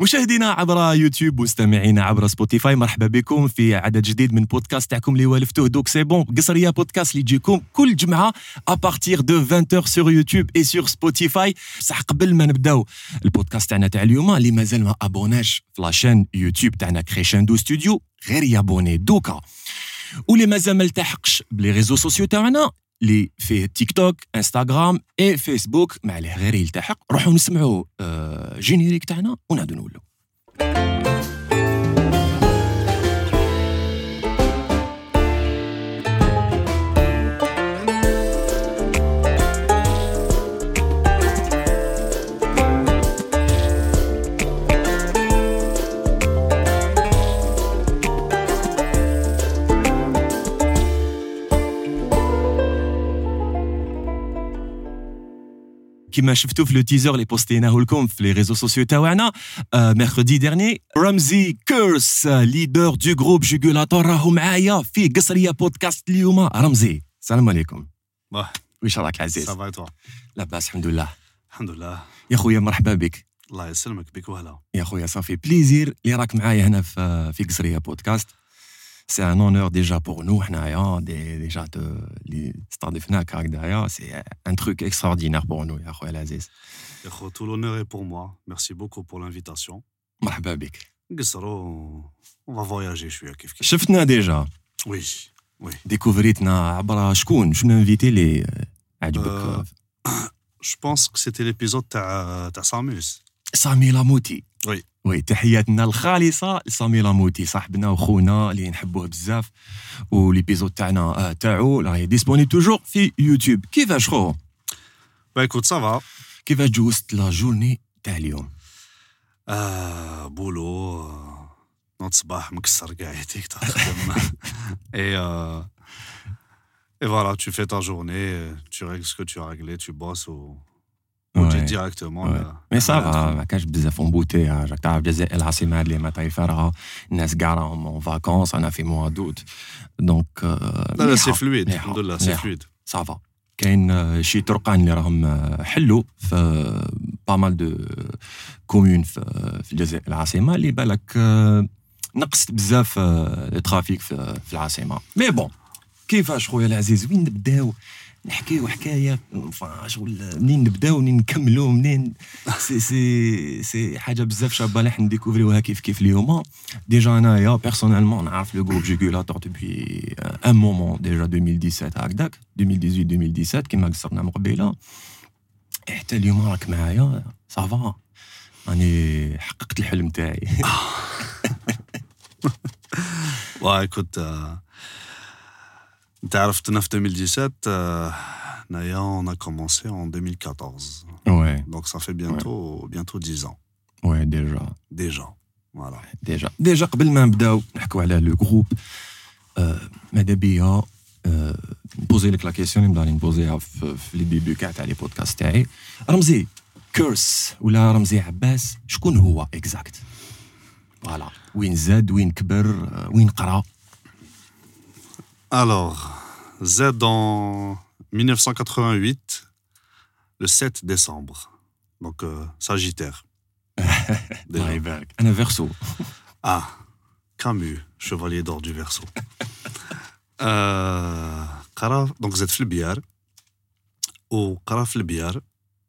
مشاهدينا عبر يوتيوب ومستمعينا عبر سبوتيفاي مرحبا بكم في عدد جديد من بودكاست تاعكم اللي والفتوه دوك سي بون قصرية بودكاست اللي يجيكم كل جمعة ابارتيغ دو 20 سور يوتيوب اي سور سبوتيفاي. بصح قبل ما نبداو البودكاست تاعنا تاع اليوم اللي مازال ما ابوناش في لاشين يوتيوب تاعنا كريشاندو ستوديو غير يابوني. دوكا. واللي مازال ما التحقش بلي ريزو سوسيو تاعنا اللي فيه تيك توك انستغرام اي فيسبوك ما عليه غير يلتحق. روحوا نسمعوا آه، جينيريك تاعنا ونعاودوا نولوا كما شفتوا في لو تيزر اللي بوستيناه لكم في لي ريزو سوسيو تاعنا ميركودي ديرني رمزي كيرس ليدر دو جروب جوغولاتور راهو معايا في قصريه بودكاست اليوم رمزي السلام عليكم باه ويش راك عزيز سافا توا لاباس الحمد لله الحمد لله يا خويا مرحبا بك الله يسلمك بك وهلا يا خويا صافي بليزير اللي راك معايا هنا في في قصريه بودكاست سي ان اونور ديجا بور نو حنايا دي ديجا ت- اللي استضفناك هكذايا سي ان تروك اكستراوردينير بور نو يا خويا العزيز يا خو tout l'honneur est pour moi merci beaucoup pour l'invitation مرحبا بك نقصروا on va voyager شويه كيف كيف شفتنا ديجا وي وي ديكوفريتنا عبر شكون شنو انفيتي اللي عجبك آه، جو بونس كو سيتي ليبيزود تاع تاع ساموس سامي لاموتي وي. وي تحياتنا الخالصة لسامي لاموتي صاحبنا وخونا اللي نحبوه بزاف. وليبيزود تاعنا آه، تاعو راهي ديسپونيبل توجور في يوتيوب كيفاش خو؟ با ايكوت سافا كيفاش جوزت لا جورني تاع اليوم؟ آه بولو آه، نوض صباح مكسر كاع يديك تخدم euh, et voilà tu fais ta journée tu règles ce que tu as réglé tu bosses ou ou tu Ouais. directement Ouais. là- مي là, سافا ما كانش بزاف امبوتياج راك تعرف الجزائر العاصمه اللي ما طايفه راها الناس كاع راهم اون فاكونس انا في موا دوت دونك لا لا سي فلويد مليحة، الحمد لله سي مليحة. فلويد صافا كاين آه، شي طرقان اللي راهم آه، حلوا في با مال دو كومون في في الجزائر العاصمه اللي بالك آه، نقصت بزاف آه، الترافيك في في العاصمه مي بون كيفاش خويا العزيز وين نبداو نحكيو حكايه شغل منين نبداو منين نكملوا منين؟ سي سي سي حاجة بزاف شابة اللي حنديكوفريوها كيف كيف اليوم. ديجا أنايا بيرسونيلمون نعرف لو جروب جيغولاتور دوبوي ان مومون ديجا 2017 هكذاك. 2018 2017 كيما قصرنا من قبيله حتى اليوم راك معايا صافا راني حققت الحلم تاعي. Ouais, écoute, 2017, euh, Naya, on a commencé en 2014. وي Donc ça fait bientôt, bientôt 10 ans, وي ديجا déjà. Voilà. ديجا ديجا قبل ما نبداو نحكوا على لو جروب آه، ماذا بيا آه، نبوزي لك لا كيسيون اللي نبدا نبوزيها في, في لي ديبي كاع تاع لي بودكاست تاعي رمزي كيرس ولا رمزي عباس شكون هو اكزاكت فوالا وين زاد وين كبر آه، وين قرا Alors, Z en 1988, le 7 décembre. Donc, euh, Sagittaire. Ben, un verso. Ah, Camus, chevalier d'or du verso. Euh, donc, vous êtes. Au Karaf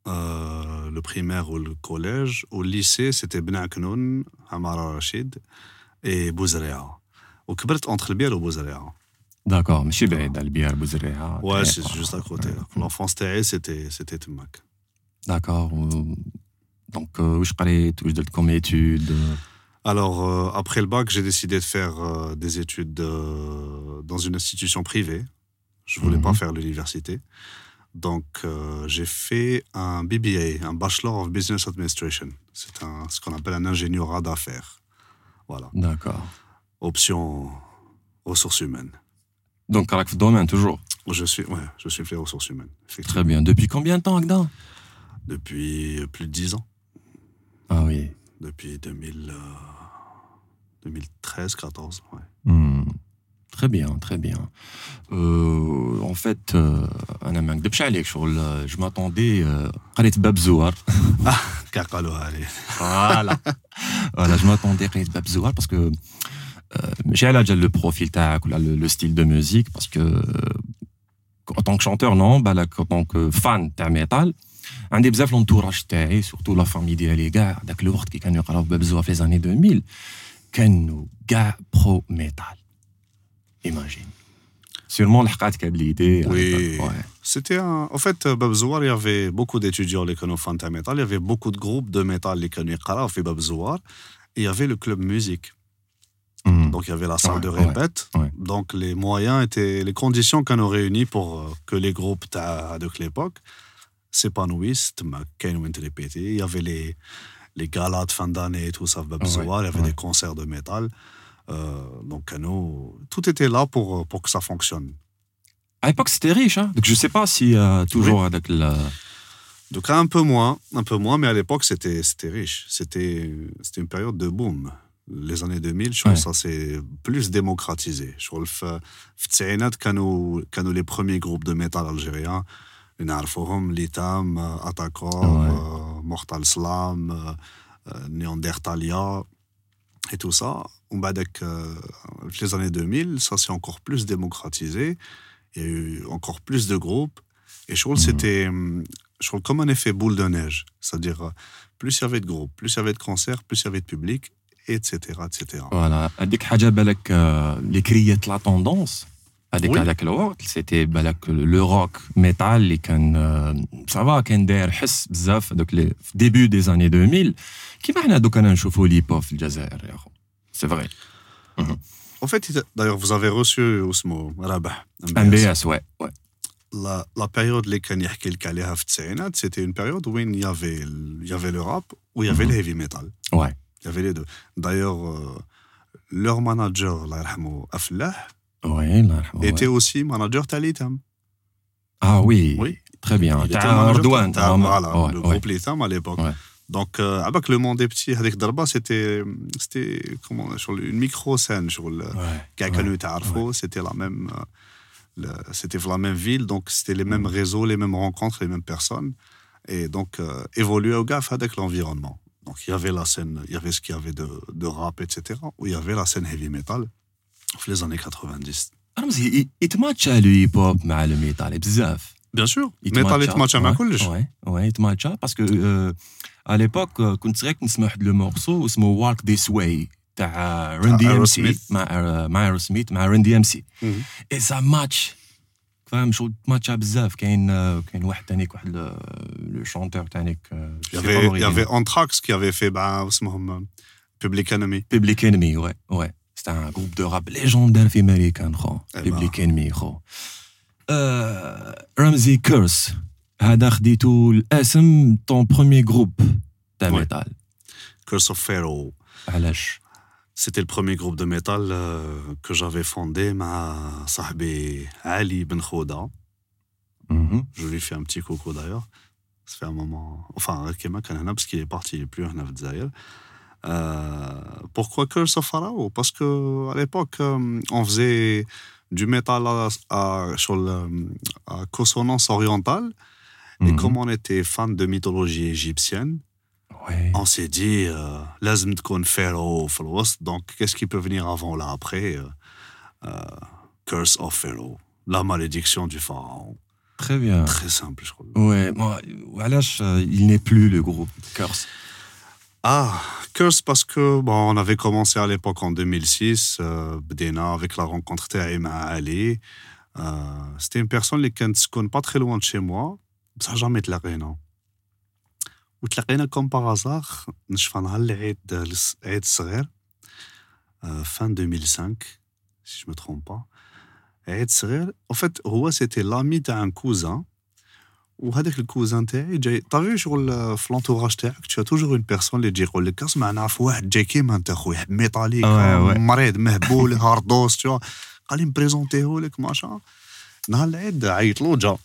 euh, le primaire ou le collège, au lycée, c'était Ben Aknoun, Amara Rachid et Bouzrea. Au Kibret, entre le billard et Bouzrea. D'accord, mais je suis à Ouais, c'est juste à côté. L'enfance TAE, c'était Tumac. D'accord. Euh, donc, euh, où je parlais, où je donne comme études Alors, euh, après le bac, j'ai décidé de faire des études dans une institution privée. Je ne voulais pas mhm. faire l'université. Donc, j'ai fait un BBA, un Bachelor of Business Administration. C'est ce qu'on appelle un ingénierat d'affaires. Voilà. D'accord. Option ressources humaines. Donc, dans le domaine, toujours Je suis, ouais, je suis aux ressources humaines. Très bien. Depuis combien de temps, Agda? Depuis euh, plus de 10 ans. Ah oui. Depuis 2000, euh, 2013, 14, ouais. Mmh. Très bien, très bien. Euh, en fait, euh, je m'attendais à euh, Babzouar. Ah, voilà. voilà, je m'attendais à Babzouar parce que j'ai déjà le profil le, le style de musique parce que en tant que chanteur non en tant que fan de métal عندي بزاف l'entourage تاعي surtout la famille ديالي كاع داك الوقت كي كانوا يقراو باب زوا في les années 2000 كانوا كاع برو ميتال imagine Sûrement l'haqat l'idée. Oui. Ouais. C'était un... En fait, Babzouar, il y avait beaucoup d'étudiants les fan de métal. Il y avait beaucoup de groupes de métal les canaux fait Babzouar. Et il y avait le club musique. Mm. Donc il y avait la salle de répète. Ouais. Donc les moyens étaient, les conditions qu'on a réunies pour que les groupes de l'époque s'épanouissent. Il y avait les, les galas de fin d'année et tout ça. Il y avait des concerts de métal. Euh, donc, nous, tout était là pour, pour que ça fonctionne. À l'époque, c'était riche. Hein donc, je ne sais pas si euh, toujours avec la. Donc, un peu moins, un peu moins, mais à l'époque, c'était riche. C'était une période de boom Les années 2000, je pense que ça s'est plus démocratisé. Je trouve que les premiers groupes de métal algériens, نعرفوهم ليتام اتاكور Mortal Slam, Néandertalia et tout ça. Avec les années 2000, ça s'est encore plus démocratisé. Il y a eu encore plus de groupes. Et je trouve que c'était comme un effet boule de neige. C'est-à-dire, plus il y avait de groupes, plus il y avait de concerts, plus il y avait de public, etc. etc. Voilà. Euh, les criètes, la tendance, avec oui. avec l'orque, c'était le rock metal, les euh, ça va, quand bzaf, donc les début des années 2000, qui m'a dit un l'hip-hop, c'est vrai. Mhm. En fait, d'ailleurs, vous avez reçu Osmo Rabah. MBS, ouais. ouais. La, la période les une période où il y avait, il y où il y avait mhm. le heavy metal. Il y avait les deux. D'ailleurs, euh, leur manager, Aflah, ouais, était aussi manager Talitam. Ah oui, oui. très bien. Ardouane. Voilà, le groupe Litam à l'époque. Ouais. Donc, euh, avec le monde des petits, avec Darba, c'était, comment, sur une micro-scène, sur le ouais, c'était la même, euh, c'était la même ville, donc c'était les mêmes réseaux, les mêmes rencontres, les mêmes personnes. Et donc, euh, évoluer au gaffe avec l'environnement. Donc, il y avait la scène, il y avait ce qu'il y avait de, de rap, etc., où il y avait la scène heavy metal, les années 90. Il te match le hip-hop, le metal, bzaf. Bien sûr, metal يتماتشا مع كلش. Ouais, ouais, يتماتشا parce que euh, à l'époque كنت صغير كنت نسمع واحد لو مورسو اسمه Walk This Way تاع ريندي ام سي مع مع ايرو سميث مع ريندي ام سي اي سا ماتش فاهم شغل ماتشا بزاف كاين كاين واحد تانيك واحد لو شونتور تانيك il y avait Anthrax qui avait fait bah اسمهم Public Enemy Public Enemy ouais ouais c'était un groupe de rap légendaire في امريكان خو Public Enemy خو رمزي كيرس هذا خديتو الاسم طون بروميي جروب تاع ميتال كيرس اوف فيرو علاش C'était le premier groupe de métal euh, que j'avais fondé, ma sahbi Ali Ben Khouda. Mm -hmm. Je lui fais un petit coucou d'ailleurs. Ça fait un moment. Enfin, Kema Kanana, parce qu'il est parti, il n'est plus en Zaire. Euh, pourquoi que Parce que à l'époque, euh, on faisait du métal à, à, consonance orientale. Et mhm. comme on était fan de mythologie égyptienne, on s'est dit, euh, donc qu'est-ce qui peut venir avant là après euh, euh, Curse of Pharaoh, la malédiction du pharaon. Très bien. Très simple, je crois. Ouais, moi, il n'est plus le groupe Curse. Ah, Curse parce que bon, on avait commencé à l'époque en 2006, euh, Bdena, avec la rencontre Taïma Ali. Euh, C'était une personne qui ne se connaît pas très loin de chez moi. Ça n'a jamais été la reine. وتلاقينا par hasard نشفى نهار العيد عيد الصغير fin 2005 si je me trompe pas. عيد صغير en fait هو c'était l'ami d'un cousin وهذاك الكوزان تاعي جاي طافي شغل في لونتوراج تاعك؟ تو توجور اون بيرسون اللي تجي يقول لك اسمع نعرف واحد جاي كيما أنت خويا ميطاليك مريض مهبول هاردوس تو قال لي نبريزونتيه لك ماشا. نهار العيد عيط له جا.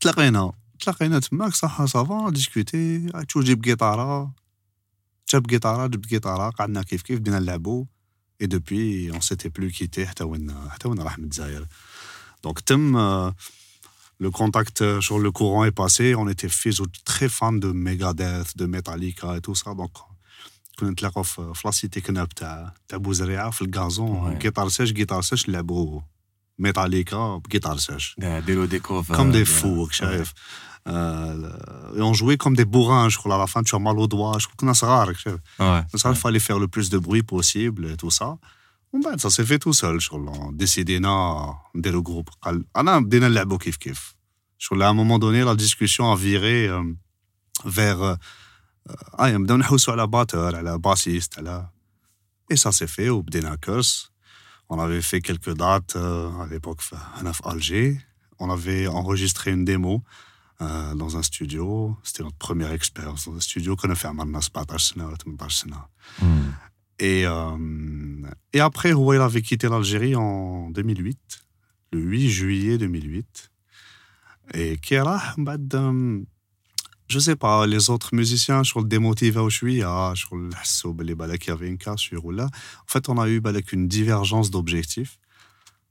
تلاقينا تلاقينا تماك صح صافا ديسكوتي تشوف جيب قيطاره جاب قيطاره جبت قيطاره قعدنا كيف كيف بدينا نلعبو اي دوبوي اون سيتي بلو كيتي حتى وين حتى وين راح من الجزائر دونك تم le contact sur le courant est passé. On était très fans de Megadeth, de Metallica et tout ça. Donc, كنا نتلاقاو في في لاسيتي كناب تاع تاع بوزريعه في الكازون Ouais. جيتار ساج جيتار ساج نلعبوا métallica guitare sèche. Comme des fous, chef. Euh, et on jouait comme des bourrins, je crois, à la fin, tu as mal aux doigts, je crois qu'on a ça rare, chef. Il fallait faire le plus de bruit possible et tout ça. Ben, ça s'est fait tout seul, je crois. On décidait de le groupe. On a décidé de jouer kif kif. Je crois, à un moment donné, la discussion a viré euh, vers. Euh, ah, il me donne un à la batteur, à la bassiste. Et ça s'est fait, au Bdena Curse. On avait fait quelques dates euh, à l'époque à Alger. On avait enregistré une démo euh, dans un studio. C'était notre première expérience dans un studio qu'on a fait à hmm. et, euh, et après, Rouail avait quitté l'Algérie en 2008, le 8 juillet 2008. Et Kierah, je sais pas, les autres musiciens, sur le démotivé au Chouïa, sur le Hasso, les balak, il y avait une cassure ou là. En fait, on a eu balak, une divergence d'objectifs.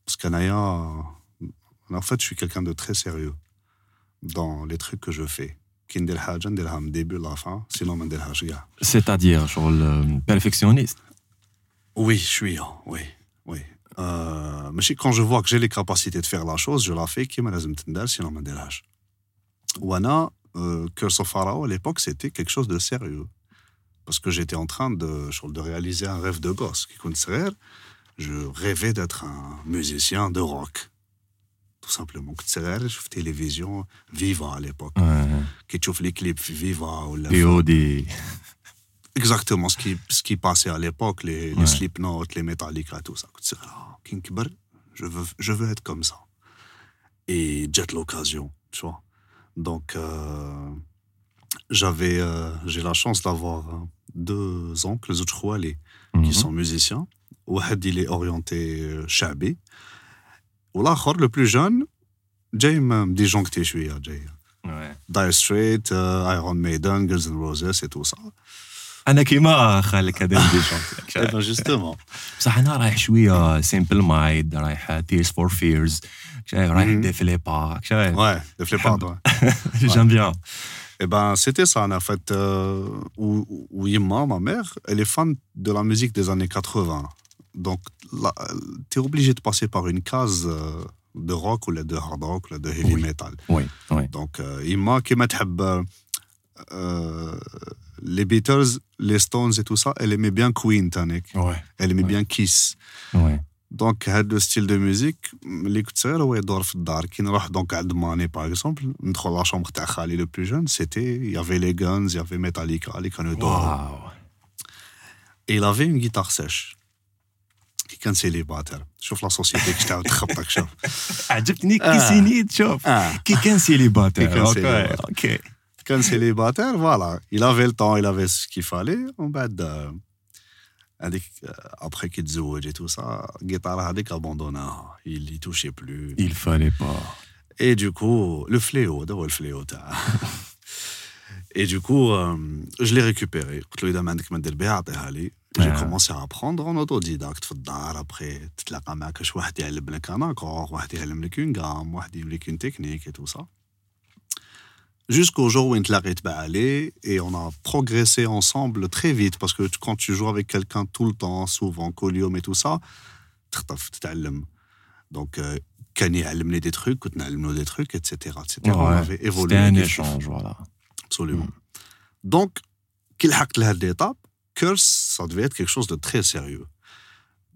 Parce qu'Anaya, en fait, je suis quelqu'un de très sérieux dans les trucs que je fais. Début, la fin, sinon. C'est-à-dire, genre, le perfectionniste. Oui, je suis, hein, oui, oui. Euh, mais quand je vois que j'ai les capacités de faire la chose, je la fais qui me sinon. Wana, euh, Curse of Pharaoh, à l'époque, c'était quelque chose de sérieux. Parce que j'étais en train de, de réaliser un rêve de gosse. Qui Je rêvais d'être un musicien de rock. Tout simplement. Je fais télévision Viva à l'époque. Qui tu les clips Viva ou la POD. Exactement ce qui, ce qui passait à l'époque, les, les Ouais. Slipknot, les Metallica, tout ça. Ah, je veux, je veux être comme ça. Et jet l'occasion, tu vois. Donc, euh, j'avais, euh, j'ai la chance d'avoir euh, deux oncles, les autres Khouali, qui Mhm. sont musiciens. Ouahad, il est orienté euh, shabi. Ou l'autre, le plus jeune, Jay me disjoncté, je suis, Jay. Ouais. Dire Straits, euh, Iron Maiden, Guns N' Roses et tout ça. انا كيما خالك هذا اللي شونت Eh ben, justement. بصح انا رايح شويه سيمبل مايند رايح تيرز فور فيرز رايح Mhm. ديفليبا شايف Ouais, le flipper, ouais. جام بيان Eh ben, c'était ça, en fait. Euh, où, où Yima, ma mère, elle est fan de la musique des années 80. Donc, tu es obligé de passer par une case euh, de rock ou là, de hard rock ou là, de heavy Oui. metal. وي وي Donc, euh, Yima, qui m'a euh, euh, les Beatles, les Stones et tout ça, elle aimait bien Queen, Tanek. وي Elle aimait Ouais. bien Kiss. وي دونك هاد لو ستيل دو ميوزيك اللي كنت صغير هو يدور في الدار كي نروح دونك عند ماني باغ اكزومبل ندخل لا شومبر تاع خالي لو بلو جون سيتي يافي لي غانز يافي ميتاليكا اللي كانوا يدوروا واو اي لافي اون جيتار سيش كي كان سيليباتير شوف لا سوسيتي كي تعاود تخبطك شوف عجبتني كي آه. سينيت شوف اه كي كان سيليباتير كي كان اوكي سيليباتير. اوكي كان سيليباتير فوالا il avait le temps il avait ce qu'il fallait ومن بعد آه، هذيك ابخي كي تزوج et tout ça الجيتار هذيك ابوندوناها il y touchait plus il fallait pas Et du coup, le fléau, d'abord le fléau. t'as. Et du coup, euh, je l'ai récupéré. قلت له إذا ما عندك ما دير بها عطيها لي. J'ai Ah. commencé à apprendre en autodidacte في الدار. Après, تتلاقى معك شي واحد يعلم لك un accord, واحد يعلم لك une gamme, واحد يعلم لك une technique et tout ça. jusqu'au jour où il va aller et on a progressé ensemble très vite parce que quand tu joues avec quelqu'un tout le temps, souvent, colium et tout ça, tu. Donc, euh, Kanye a amené des trucs, Koutna a amené des trucs, etc. etc. On avait évolué. C'était un échange, voilà. Absolument. Mm. Donc, qu'il a l'étape, que ça devait être quelque chose de très sérieux.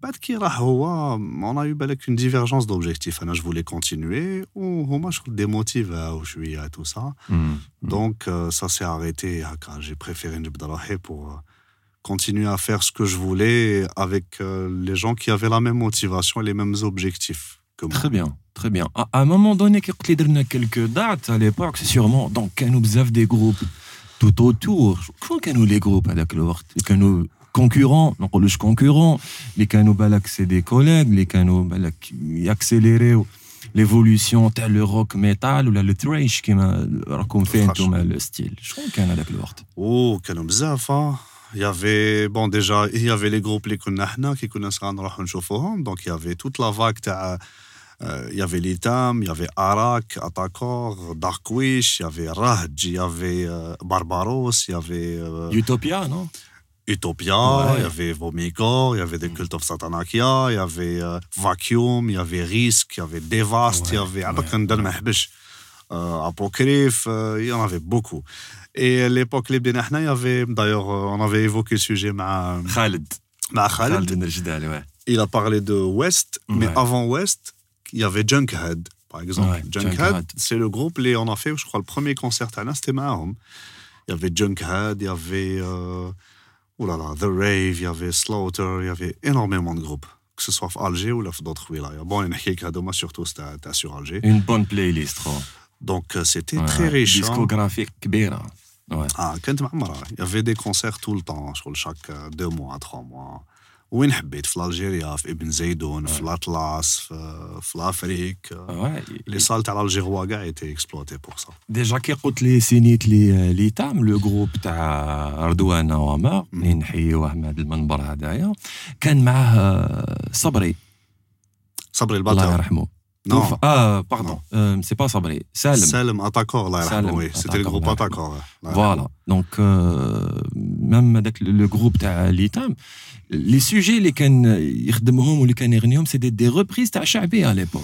بعد كي راح هو on a eu بالك une divergence d'objectifs. انا je voulais continuer وهما شغل démotivés شويه tout ça. Hmm. Donc, euh, ça s'est arrêté. هكا. J'ai préféré نجبد روحي pour euh, continuer à faire ce que je voulais avec euh, les gens qui avaient la même motivation et les mêmes objectifs que moi. Très bien, très bien. À, à un moment donné, كي قلت لي درنا quelques dates à l'époque, c'est sûrement donc كانوا بزاف des groupes tout autour. شكون كانوا les groupes هذاك الوقت؟ اللي كانوا concurrents, ما نقولوش concurrents, اللي كانوا بالك سي دي كوليغ اللي كانوا بالك ياكسيليريو ليفولوسيون تاع لو روك ميتال ولا لو تريش كيما راكم فيه الخش. انتم الستيل شكون كان هذاك الوقت؟ Oh, كانوا بزاف ها. Il y avait, bon, déjà, il y avait les groupes اللي كنا حنا كي كنا صغار نروحوا نشوفوهم. Donc, il y avait toute la vague تاع euh, il y avait Litam, il y avait Arak, Atakor, Darkwish, il y avait Raj, il y avait euh, Barbaros, il y avait euh, Utopia, non Utopia, il y avait Vomigor, il y avait The mm. Cult of Satanakia, il y avait euh, Vacuum, il y avait Risk, il y avait Devast, il y avait Abakandal Mahbish, euh, Apocryphe, euh, il y en avait beaucoup. Et l'époque il y avait, d'ailleurs, euh, on avait évoqué le sujet avec Khaled. Khaled. Il a parlé de West, mais avant West, il y avait Junkhead, par exemple. Junkhead, c'est le groupe, les, on a fait, je crois, le premier concert à c'était Mahom. Il y avait Junkhead, il y avait. Ouh là là, The Rave, il y avait Slaughter, il y avait énormément de groupes, que ce soit à Alger ou d'autres wilayas. Bon, il y en a surtout c'était sur Alger. Une bonne playlist, trop. Donc euh, c'était très riche. Hein. Discographique bien. Hein. Ouais. Ah, il y avait des concerts tout le temps, chaque euh, deux mois, trois mois. وين حبيت؟ في الجيريا في ابن زيدون في الأطلس في, في الأفريك. Ouais. لي سال تاع الجيروا كاع ايتي اكسبلوتي بور سا ديجا كي قلت لي سينيت لي لي تام لو جروب تاع رضوان وامار اللي نحييوه من هذا المنبر هذايا كان معاه صبري. صبري الله البطل يرحمه. Non. Ah, pardon. Euh, c'est pas Sabré. Salem. Salem, Atakor, là. Salem, oui. C'était le groupe Atakor. Voilà. Donc, euh, même avec le groupe l'ITAM, les sujets les ou les c'était des reprises de Chabé à l'époque.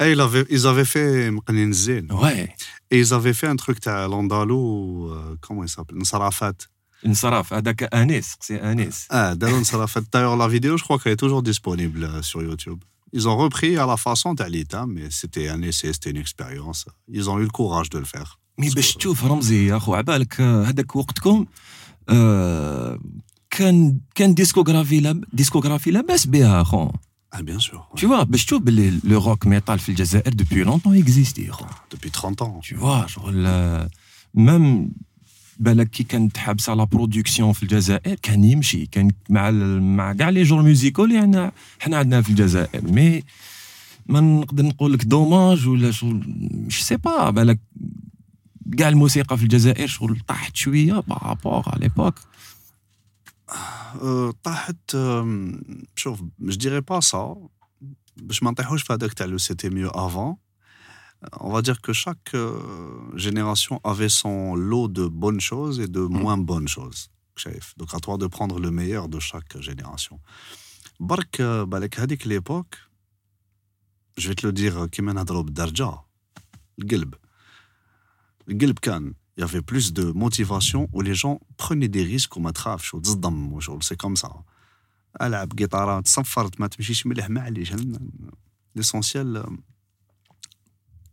Et eh, ils avaient, ils avaient fait Mkhaninzen. Ouais. Et ils avaient fait un truc à l'Andalou, euh, comment il s'appelle? Nsarafat. Nsaraf, ah, Anis, c'est Anis. Ah, D'ailleurs, la vidéo, je crois qu'elle est toujours disponible euh, sur YouTube. Ils ont repris à la façon d'Alita, mais c'était un essai, c'était une expérience. Ils ont eu le courage de le faire. مي Parce باش que- تشوف رمزي يا خو عبالك آه، هذاك وقتكم آه، كان كان ديسكوغرافي لاب ديسكوغرافي لاباس بها خو Ah, bien sûr. ouais. Tu vois, باش تشوف باللي لو روك ميتال في الجزائر دوبوي لونتون اكزيستي خو Depuis 30 ans. Tu vois, شغل آه، ميم بالك كي كانت حابسة لا برودكسيون في الجزائر كان يمشي كان مع مع كاع لي جور ميوزيكال اللي عندنا حنا عندنا في الجزائر. مي ما نقدر نقول لك دوماج ولا شغل مش سي با بالك كاع الموسيقى في الجزائر شغل طاحت شوية بارابور على ليبوك طاحت شوف je dirais pas ça باش ما نطيحوش في هذاك تاع le c'était mieux avant. on va dire que chaque euh, génération avait son lot de bonnes choses et de moins bonnes choses شايف donc à toi de prendre le meilleur de chaque génération برك euh, بالك هذيك l'époque je vais te le dire كيما نهضروا بالدرجه القلب القلب كان il y avait plus de motivation où les gens prenaient des risques وما تخافش وتصدم وشغل سي كوم سا العب جيتارة تصفرت ما تمشيش مليح معليش l'essentiel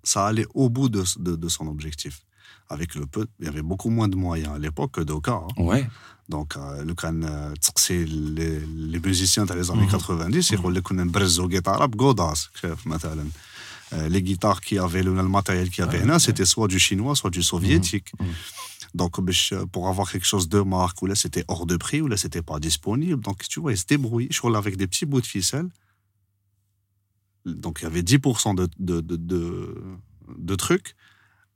ça allait au bout de, son objectif. Avec le peu, il y avait beaucoup moins de moyens à l'époque que d'Oka. Hein. Donc, euh, euh, les, musiciens dans les années 90, c'est qu'on les connaît brezzo guitare, godas, euh, les guitares qui avaient le, matériel qui avait là, c'était soit du chinois, soit du soviétique. Mhm. Mhm. Donc, pour avoir quelque chose de marque, ou là, c'était hors de prix, ou là, c'était pas disponible. Donc, tu vois, ils se débrouillent. Je roule avec des petits bouts de ficelle donc il y avait 10% de, de, de, de, trucs.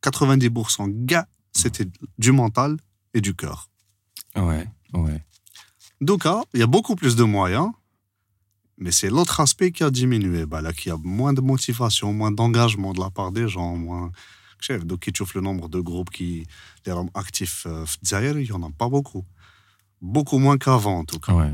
90% gars, c'était du mental et du cœur. Ouais, ouais. Donc, hein, il y a beaucoup plus de moyens, mais c'est l'autre aspect qui a diminué. Bah, là, qu'il y a moins de motivation, moins d'engagement de la part des gens, moins. Donc, tu le nombre de groupes qui sont actifs, euh, il n'y en a pas beaucoup. Beaucoup moins qu'avant, en tout cas. Ouais.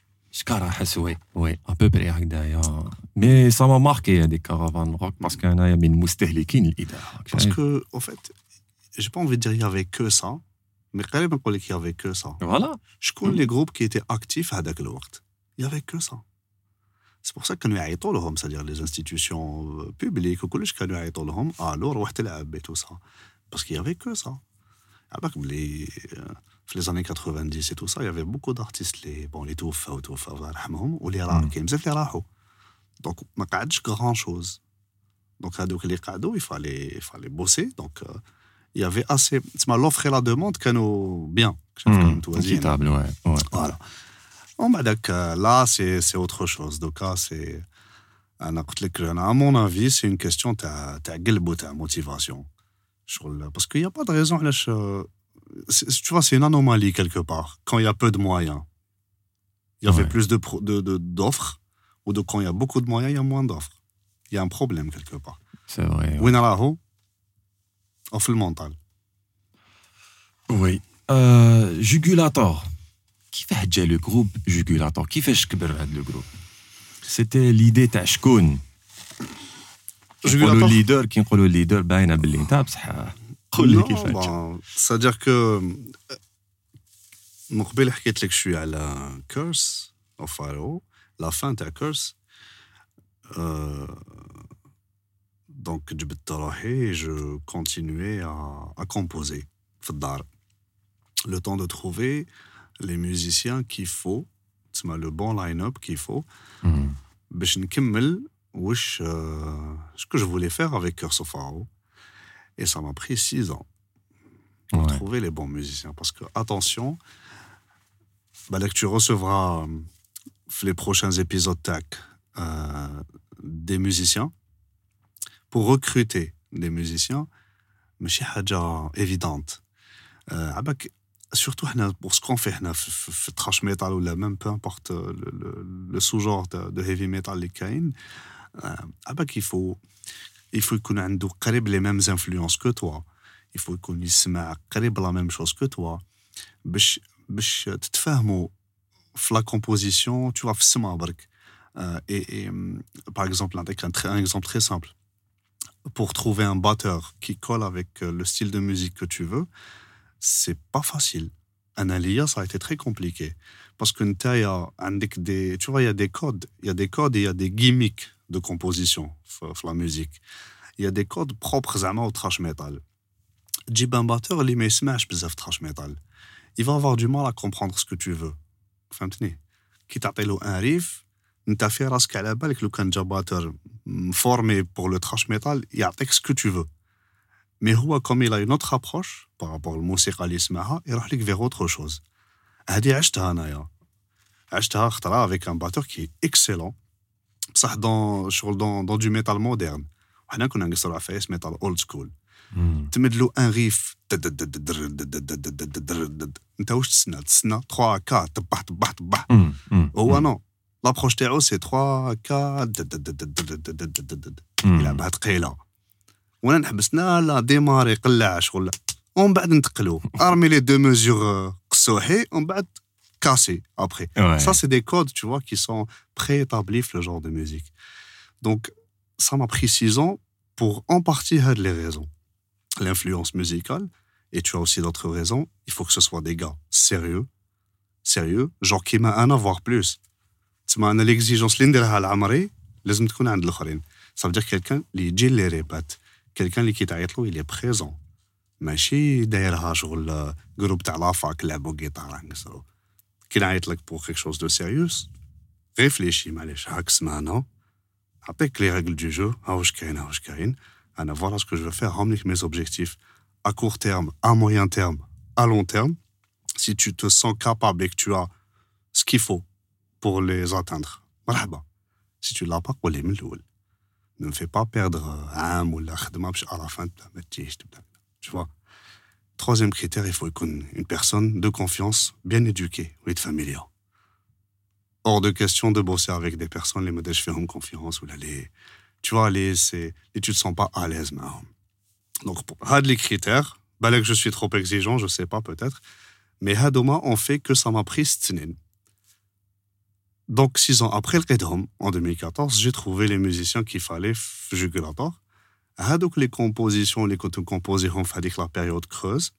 Shkara Hassoué, oui, à peu près. Hein, mais ça m'a marqué hein, des caravanes rock parce qu'il y a une moustehlikine l'idée. Parce que, en fait, j'ai pas envie de dire qu'il y avait que ça, mais quand même, qu'il y avait que ça. Voilà. Je connais mm. les groupes qui étaient actifs à Dakhlourt. Il y avait que ça. C'est pour ça que nous avons c'est-à-dire les institutions euh, publiques, ou que nous avons alors, et tout ça. Parce qu'il y avait que ça. Ah, alors, les. Euh, euh, les années 90 et tout ça, il y avait beaucoup d'artistes, les, bon, les Toufa ou Toufa, ou les c'est les. Donc, on n'a grand-chose. Donc, il fallait, il fallait bosser. Donc, euh, il y avait assez. L'offre et la demande, nous bien. Ouais. Voilà. Bah, là, c'est autre chose. Donc, là, c'est. À mon avis, c'est une question de motivation. Parce qu'il n'y a pas de raison tu vois, c'est une anomalie quelque part, quand il y a peu de moyens. Il y avait plus d'offres, de, de, ou de quand il y a beaucoup de moyens, il y a moins d'offres. Il y a un problème quelque part. C'est vrai. Ouais. Winalaho, off le mental. Oui. Euh, Jugulator. Qui fait le groupe Jugulator? Qui fait le groupe? C'était l'idée de Shkoun. Le leader, qui est le leader, ben, il a قول لي كيفاش c'est-à-dire que من قبل حكيت لك شويه على كيرس او فارو لا فان تاع كيرس donc جبت روحي je continuais à, à composer في الدار le temps de trouver les musiciens qu'il faut le bon line-up qu'il faut باش نكمل واش ce que je voulais faire avec Curse of et ça m'a pris six ans pour trouver les bons musiciens. Parce que attention bah, là que tu recevras les prochains épisodes TAC euh, des musiciens pour recruter des musiciens mais c'est évidente euh, surtout pour ce qu'on fait le trash metal ou même peu importe le, sous-genre de, heavy metal les euh, il faut il faut qu'on ait les mêmes influences que toi il faut qu'on ait la même chose que toi باش باش تتفاهموا في la composition tu vois euh, et, et par exemple un, un exemple très simple pour trouver un batteur qui colle avec euh, le style de musique que tu veux c'est pas facile. Un alia, ça a été très compliqué. Parce que des, tu vois, il y a des codes. Il y a des codes et il y a des gimmicks de composition pour la musique. Il y a des codes propres à au trash metal. Jib un batteur, il met smash bizarre trash metal. Il va avoir du mal à comprendre ce que tu veux. فهمتني كي تعطي له un riff انت في راسك على بالك لو كان جا باتر formé pour le trash metal يعطيك ce que tu veux mais comme il a une autre approche par rapport au musique اللي يسمعها يروح لك vers autre chose هذه عشتها انايا عشتها خطره avec un batteur qui est excellent بصح dans شغل dans, dans du metal moderne وحنا كنا نقصروا على فايس metal old school تمد له ان ريف انت واش تسنى تسنى 3 كا طبح طبح طبح هو نو لابروش تاعو سي 3 كا يلعبها ثقيله وانا نحبسنا لا ديماري قلع شغل ومن بعد نتقلوا ارمي لي دو ميزور قصوحي ومن بعد casser après. Ouais. Ça, c'est des codes, tu vois, qui sont préétablis le genre de musique. Donc, ça m'a pris six ans pour en partie les raisons. L'influence musicale, et tu as aussi d'autres raisons. Il faut que ce soit des gars sérieux, sérieux, genre qui m'a un avoir plus. تسمى l'exigence اللي نديرها لعمري لازم تكون عند الاخرين. Ça veut dire quelqu'un اللي يجي اللي répète quelqu'un qui تعيط له il est présent ماشي دايرها شغل جروب تاع لافاك لعبوا جيتار نقصروا knijtelijk pour quelque chose de sérieux. Réfléchis mal chaque maintenant, avec les règles du jeu, à voilà ce que je veux faire, ramener mes objectifs à court terme, à moyen terme, à long terme, si tu te sens capable et que tu as ce qu'il faut pour les atteindre. Si tu ne l'as pas, ne me fais pas perdre un ou à la fin de Tu vois? Troisième critère, il faut une personne de confiance, bien éduquée, ou familière. Hors de question de bosser avec des personnes, les modèles font confiance, ou les, tu vois, les, c'est, et tu te sens pas à l'aise. Donc, pour les critères, bah, que je suis trop exigeant, je sais pas peut-être, mais Hadoma, on fait que ça m'a pris donc, six ans après le Redhom, en 2014, j'ai trouvé les musiciens qu'il fallait Jugulator. Donc, les compositions, les compositions, fallait la période creuse.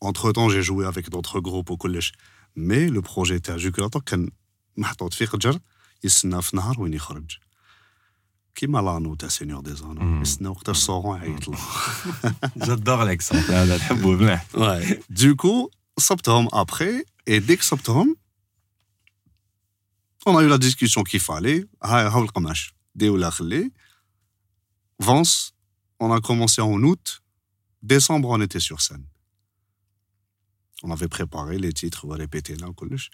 Entre-temps, j'ai joué avec d'autres groupes au collège. Mais le projet était à Jugulator, يستنى في نهار وين يخرج كيما لانو تاع سينيور دي زانو مم. يستنى وقتاش سورون يعيط له جادور ليكسومبل هذا نحبه مليح Ouais. Du coup, Soptom après, et dès que Soptom, on a eu la discussion qu'il fallait. Ah, ah, le Kamash, Déo la Khlé. Vance, on a commencé en août. Décembre, on était sur scène. On avait préparé les titres, on va répéter là, كلش.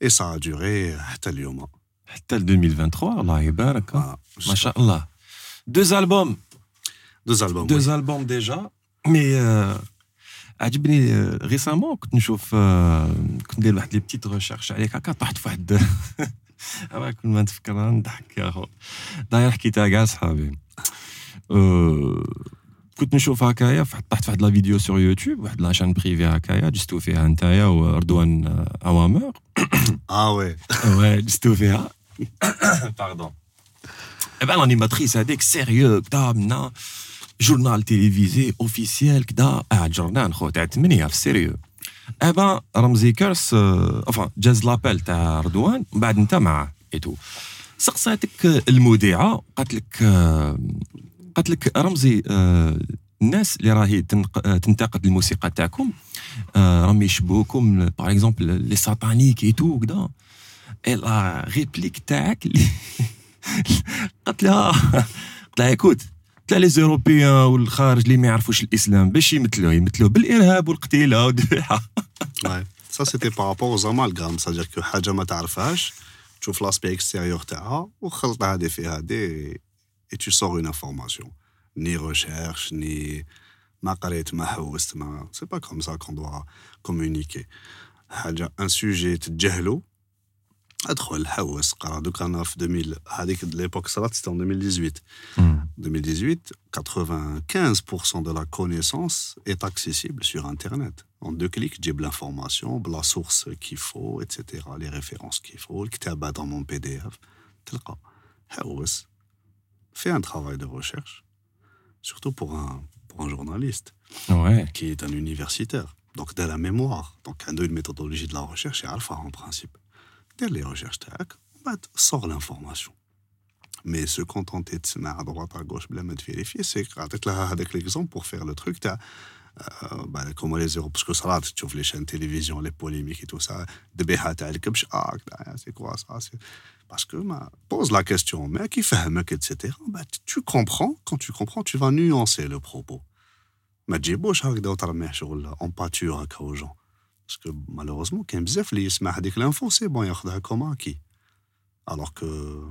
et ça a duré حتى اليوم. حتى ل 2023 الله يبارك Voilà. ما شاء الله دوز البوم Deux albums. دوز البوم ديجا مي آه، عجبني ريسامون كنت نشوف آه، كنت ندير واحد لي بتيت ريشيرش عليك هكا طحت في واحد راه كل ما نتفكر نضحك يا خو داير حكيتها كاع صحابي آه، كنت نشوف هكايا طحت في واحد لا فيديو سور يوتيوب واحد لاشان بريفي هكايا جستو فيها نتايا وردوان آه، أوامر. Ah ouais. Ouais, جستو فيها. باردون ben l'animatrice هذيك سيريو كدا منا جورنال تيليفيزي اوفيسيال كدا آه جورنال خو تاع 8 في سيريو ben رمزي كرس افا جاز لابيل تاع رضوان من بعد انت معاه ايتو سقساتك المذيعه قالت لك قالت لك رمزي آه، الناس اللي راهي آه، تنتقد الموسيقى تاعكم راهم يشبهوكم باغ اكزومبل لي ساتانيك ايتو كدا اي لا ريبليك تاعك اللي قالت لها قالت لها إيكوت قالت لها لي زوروبيان والخارج اللي ما يعرفوش الإسلام باش يمثلوه يمثلوه بالإرهاب والقتيلة والذبيحه par rapport aux amalgames. C'est-à-dire que حاجة ما تعرفهاش, تشوف l'aspect extérieur تاعها وخلط هادي في هادي et tu sors une information. Ni recherche, ni ما قريت ما حوست ما c'est pas comme ça qu'on doit communiquer. حاجة un sujet تجهلو ادخل حوس قرا دوك انا في 2000 هذيك ليبوك صرات c'était en 2018 2018, 95% de la connaissance est accessible sur Internet. En deux clics, j'ai l'information, la source qu'il faut, etc., les références qu'il faut, le kitaba dans mon PDF. تلقى. حوس. Fais un travail de recherche, surtout pour un, pour un journaliste ouais qui est un universitaire. Donc, de la mémoire. Donc, un une méthodologie de la recherche, et alpha en principe. Dès les recherches, tac, bah, sort l'information. Mais se contenter de se mettre à droite, à gauche, bla, de vérifier, c'est avec l'exemple pour faire le truc, tu ouvres les chaînes télévision, les polémiques et tout ça, de béhat, t'as le kebch, ah, c'est quoi ça, c'est... Parce que, bah, pose la question, mais qui fait un mec, etc., bah, tu comprends, quand tu comprends, tu vas nuancer le propos. ما تجيبوش هكذا وترميه شغل اون باتور هكا aux gens باسكو مالوروزمون كاين بزاف اللي يسمع هذيك لانفو سي بون ياخذها كوم اكي الوغ كو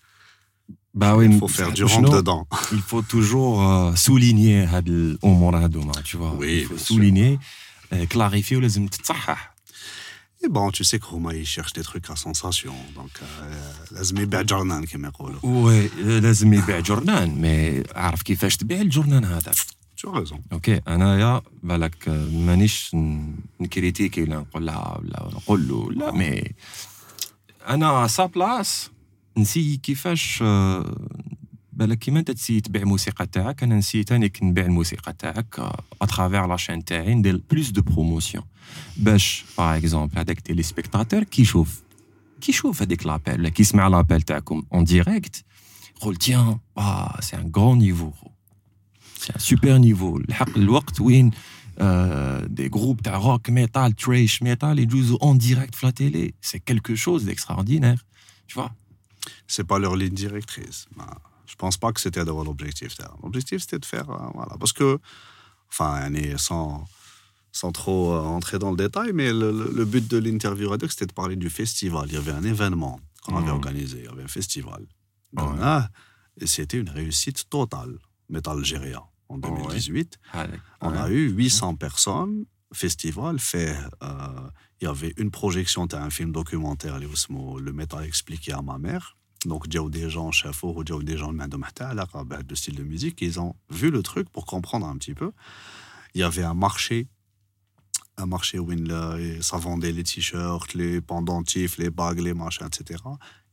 bah oui Il faut faire du rentre شنو- dedans. il faut toujours euh, souligner هاد الامور هادوما tu vois Oui, il faut bien sûr. souligner euh, clarifier ولازم تتصحح Et bon, tu sais que Roma, il cherche des trucs à sensation. Donc, euh, لازم يبيع جرنان كما يقولوا. وي لازم يبيع جورنان مي عارف كيفاش تبيع الجورنان هذا Tu as raison. اوكي انايا بالك آه، مانيش ن- نكريتيكي ولا نقول لها ولا نقول له لا مي انا سا بلاس نسي كيفاش آه، بالك كيما انت تسي تبيع الموسيقى تاعك انا نسي تاني نبيع الموسيقى تاعك اترافيغ لاشين تاعي ندير بلوس دو بروموسيون باش باغ اكزومبل هذاك تيلي سبيكتاتور كيشوف كيشوف هذيك لابيل ولا كيسمع لابيل تاعكم اون ديريكت يقول تيان اه سي ان غران نيفو سي ان سوبر نيفو الحق الوقت وين آه دي جروب تاع روك ميتال تريش ميتال يجوزوا اون ديريكت في لا تيلي سي كيلكو شوز ديكستراوردينير tu vois c'est pas leur ligne directrice. Ben, je pense pas que c'était d'avoir l'objectif. L'objectif, c'était de faire. Euh, voilà. Parce que, enfin, sans, sans trop euh, entrer dans le détail, mais le, but de l'interview radio, c'était de parler du festival. Il y avait un événement qu'on avait mmh. organisé. Il y avait un festival. Ah ben, ouais. et c'était une réussite totale, Metal Algéria, en 2018. Oh ouais. Ah, on a eu 800 personnes festival fait euh, il y avait une projection d'un film documentaire le maître a expliqué à ma mère. Donc il y a des gens chafour ou il y a des gens de style de musique. Ils ont vu le truc pour comprendre un petit peu. Il y avait un marché un marché où ça euh, vendait les t-shirts les pendentifs les bagues les machins etc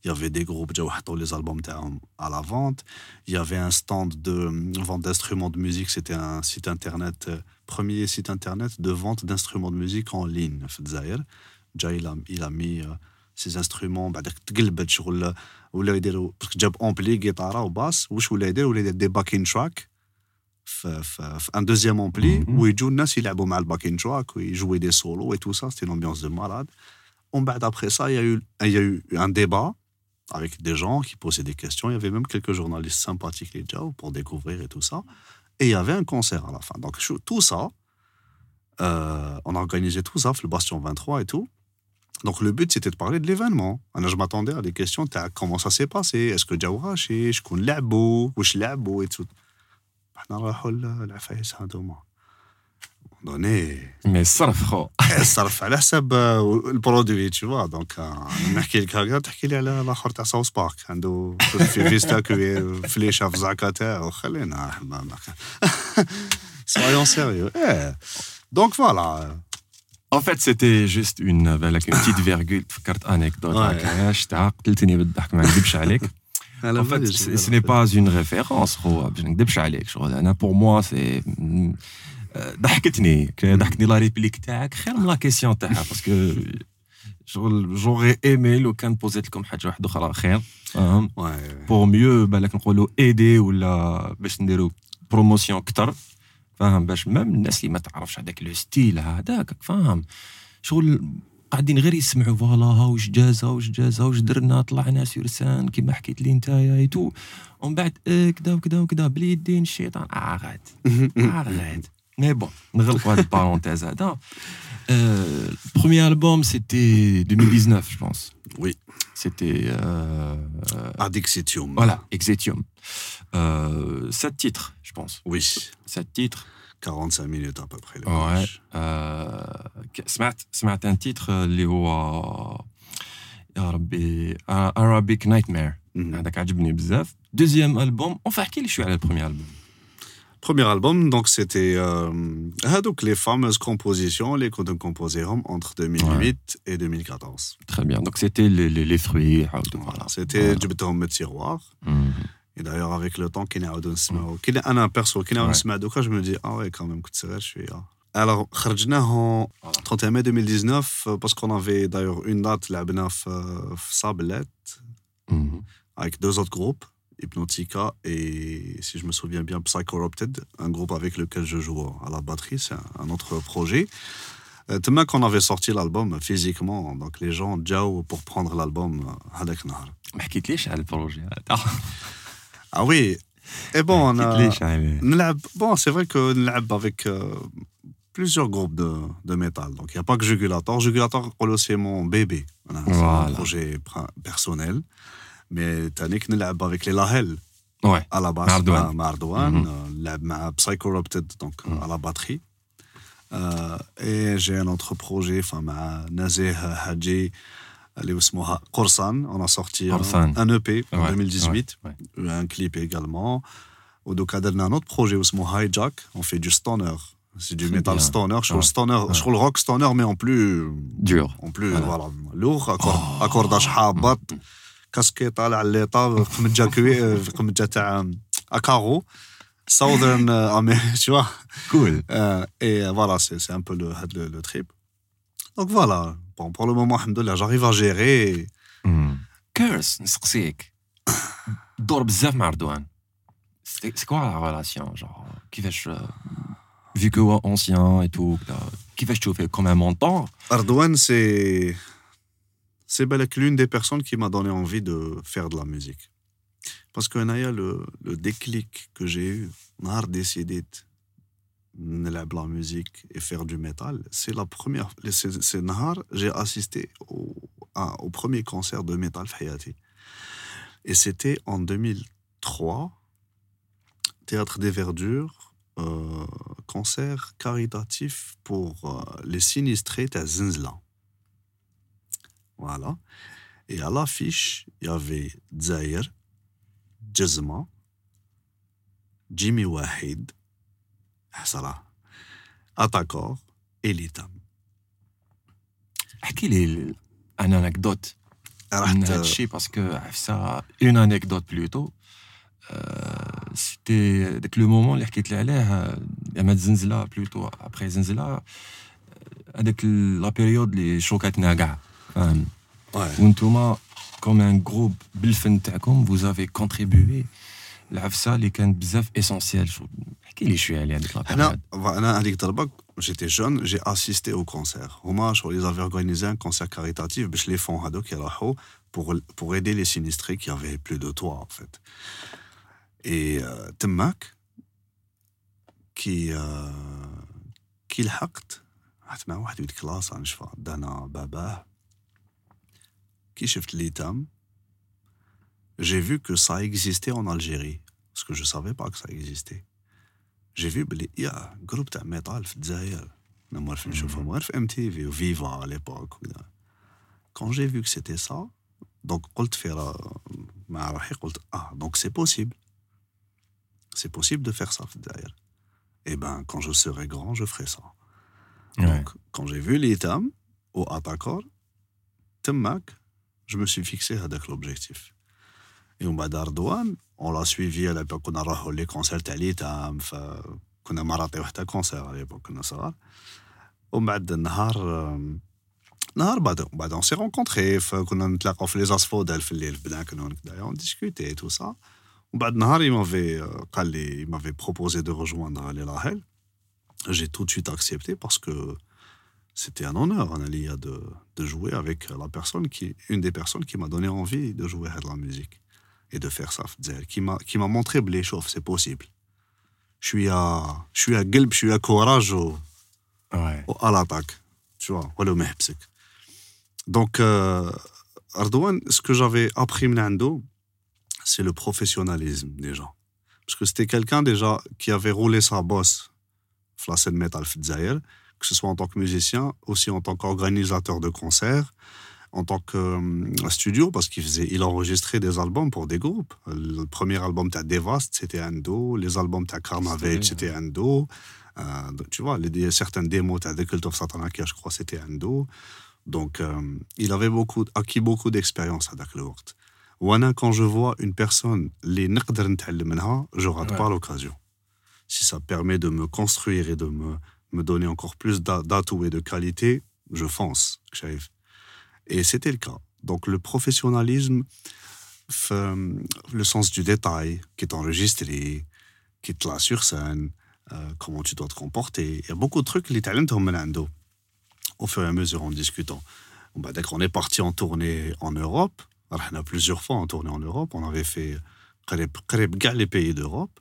Il y avait des groupes qui ont les albums à la vente. Il y avait un stand de vente d'instruments de musique. C'était un site internet, euh, premier site internet de vente d'instruments de musique en ligne. Il a, il a mis ces instruments. بعدك تقلبت شغل ولا يديروا جاب اونبلي جيتارا وباس واش ولا يدير ولا يدير دي باكين تراك في, في, في ان دوزيام اونبلي ويجوا الناس يلعبوا مع الباكين تراك ويجوي دي سولو اي تو سا سيتي لومبيونس دو مالاد ومن بعد après ça il y a eu avec des gens qui posaient des questions. Il y avait même quelques journalistes sympathiques, les Jao, pour découvrir et tout ça. Et il y avait un concert à la fin. Donc, tout ça, euh, on a organisé tout ça, le Bastion 23 et tout. Donc, le but, c'était de parler de l'événement. Je m'attendais à des questions. Comment ça s'est passé? Est-ce que Jao Raché Je connais l'abo Ou je l'abo et tout. On a la fête, c'est un donné. Mais صرف خو صرف على حساب البرودوي tu vois donc نحكي لك هكذا تحكي لي على الاخر تاع ساوث بارك عنده في فيستا فليشه في زعكا تاعو خلينا soyons sérieux eh. donc voilà En fait, c'était juste une, une petite virgule. فكرت anecdote هكايا قتلتني بالضحك ما نكذبش عليك. En fait, ce n'est pas une référence, خو باش نكذبش عليك شغل انا pour moi c'est ضحكتني ضحكتني لا ريبليك تاعك خير من لا كيسيون تاعها باسكو شغل جوغي ايمي لو كان بوزيت لكم حاجة واحدة أخرى خير. فاهم. بور ميو بالك نقولوا ايدي ولا باش نديروا بروموسيون أكثر فاهم باش ميم الناس اللي ما تعرفش هذاك لو ستيل هذاك فاهم. شغل قاعدين غير يسمعوا فوالا ها واش جاز واش جاز واش درنا طلعنا سورسان كيما حكيت لي نتايا اي تو ومن بعد كذا وكذا وكذا باليدين الشيطان. آه آه غاد Mais bon, pas de parenthèse. Euh, le premier album, c'était 2019, je pense. Oui. C'était. Euh, Ad Exetium. Voilà, Exetium. Euh, sept titres, je pense. Oui. Sept titres. 45 minutes à peu près. Ouais. Euh, سمعت un titre اللي هو يا ربي Arabic Nightmare هذاك عجبني بزاف دوزيام البوم اون احكي لي شويه على البروميير البوم Premier album, donc c'était euh, donc les fameuses compositions, les codes composés entre 2008 et 2014. Très bien. Donc c'était les, les, les, fruits. Voilà. C'était du béton de tiroir. Mhm. Et d'ailleurs, avec le temps, qui n'a pas un perso, qui n'a pas je me dis, ah ouais, quand même, je suis. là. Alors, en 31 mai 2019, euh, parce qu'on avait d'ailleurs une date, la Sablette, mhm. avec deux autres groupes. Hypnotica et, si je me souviens bien, Psychoropted, un groupe avec lequel je joue à la batterie, c'est un autre projet. Euh, tellement qu'on avait sorti l'album physiquement, donc les gens, Jao, pour prendre l'album, quitte le projet. Ah oui. Et bon, on a. Bon, c'est vrai que nous avec euh, plusieurs groupes de, de métal. Donc, il n'y a pas que Jugulator. Jugulator, c'est mon bébé. C'est un projet personnel Mais Tanik نلعب avec les Lahel. Ouais. À la basse, Mardouane. Mardouane. نلعب Psychoropted, donc à la batterie. Euh, et j'ai un autre projet, enfin, مع Nazeh Hadji, اللي اسمها Korsan. On a sorti un, un EP en 2018, ouais. un clip également. ودوكا درنا un autre projet اسمه Hijack. On fait du stoner. C'est du metal bien. stoner. Je ouais. stoner, je trouve le rock stoner, mais en plus dur, en plus voilà, voilà lourd, accord, accordage حابط. كاسكي طالع اللي طاب قمجه كوي قمجه تاع اكارو Southern euh, tu vois. Cool. Euh, et euh, voilà, c'est un peu le, le, le, trip. Donc voilà, bon, pour le moment, j'arrive à gérer. Mm. Curse, نسقسيك دور بزاف مع اردوان C'est quoi la relation genre كيفاش vu que ancien et tout كيفاش تشوفه comme un mentor Ardouane c'est c'est l'une des personnes qui m'a donné envie de faire de la musique. Parce que le, le déclic que j'ai eu, on décidé de la musique et faire du métal, c'est la première. C'est Nahar, j'ai assisté au, premier concert de métal Hayati. Et c'était en 2003, Théâtre des Verdures, euh, concert caritatif pour euh, les sinistrés à Zinzla. Voilà. Et à l'affiche, il y avait Zahir, Jazma, Jimmy Wahid, Salah. Atakor et Litam. احكي لي ان انكدوت رحت هذا الشيء باسكو عفسه اون انكدوت بلوتو سيتي داك لو مومون اللي حكيت لي عليه اما زنزله بلوتو ابخي زنزله هذاك لا بيريود اللي شوكاتنا كاع فاهم Ouais. وانتوما كوم ان جروب بالفن تاعكم فوزافي كونتريبيوي العفسه اللي كانت بزاف اسونسيال شو احكي لي شويه على هذيك لا Hna, بيريود انا هذيك الضربه j'étais jeune j'ai assisté au concert هما شغل ils avaient organisé un concert caritatif باش لي فون هذوك يروحوا pour pour aider les sinistrés qui avaient plus de toit en fait et euh, تماك كي euh, كي لحقت رحت مع واحد ولد كلاس راني شفا دانا باباه كي شفت اليتام Chef de l'Itam, j'ai vu que ça existait en Algérie, parce que je savais pas que ça existait. J'ai vu ben, qu'il y a un groupe de métal dans le je MTV, mm-hmm. Viva à l'époque. Quand j'ai vu que c'était ça, donc, ah, donc c'est possible. C'est possible de faire ça, d'ailleurs. Eh bien, quand je serai grand, je ferai ça. Donc, quand j'ai vu les thèmes au Atakor, Temmak, je me suis fixé هذاك l'objectif et ومن بعد رضوان on l'a suivi à l'époque كنا نروحوا لي كونسير تاع ليتام فكنا ما راطيو حتى كونسير على l'époque كنا صغار ومن بعد النهار آم، نهار بعد بعد on s'est rencontrés فكنا نتلاقاو في لي زاسفودال في الليل في بناكنون كدايا on discutait tout ça ومن بعد نهار il m'avait euh, قال لي il m'avait proposé de rejoindre les Rahel j'ai tout de suite accepté parce que c'était un honneur, Analia, de, de jouer avec la personne qui, une des personnes qui m'a donné envie de jouer à la musique et de faire ça, qui m'a, qui m'a montré Bléchoff, c'est possible. Je suis à, je suis à Gelb, je suis à Courage au, à l'attaque, tu vois, ou le Mehpsik. Donc, euh, Ardouane, ce que j'avais appris Mlando, c'est le professionnalisme des gens. Parce que c'était quelqu'un déjà qui avait roulé sa bosse, la scène métal Zaire, que ce soit en tant que musicien, aussi en tant qu'organisateur de concerts, en tant que euh, studio, parce qu'il faisait, il enregistrait des albums pour des groupes. Le premier album, t'as Devast, c'était un do. Les albums, t'as Karmavage, c'était un do. Euh, tu vois, les, certaines démos, t'as The Cult of Satanaka, je crois, c'était un do. Donc, euh, il avait beaucoup, acquis beaucoup d'expérience à Dakhleworth. Wana, quand je vois une personne, les je rate pas l'occasion. Si ça permet de me construire et de me me donner encore plus d'atouts et de qualité, je fonce, Et c'était le cas. Donc le professionnalisme, euh, le sens du détail qui est enregistré, qui te l'a sur scène, euh, comment tu dois te comporter. Il y a beaucoup de trucs que les talents ont au fur et à mesure en discutant. Bah, dès qu'on est parti en tournée en Europe, on a plusieurs fois en tournée en Europe, on avait fait euh, les pays d'Europe.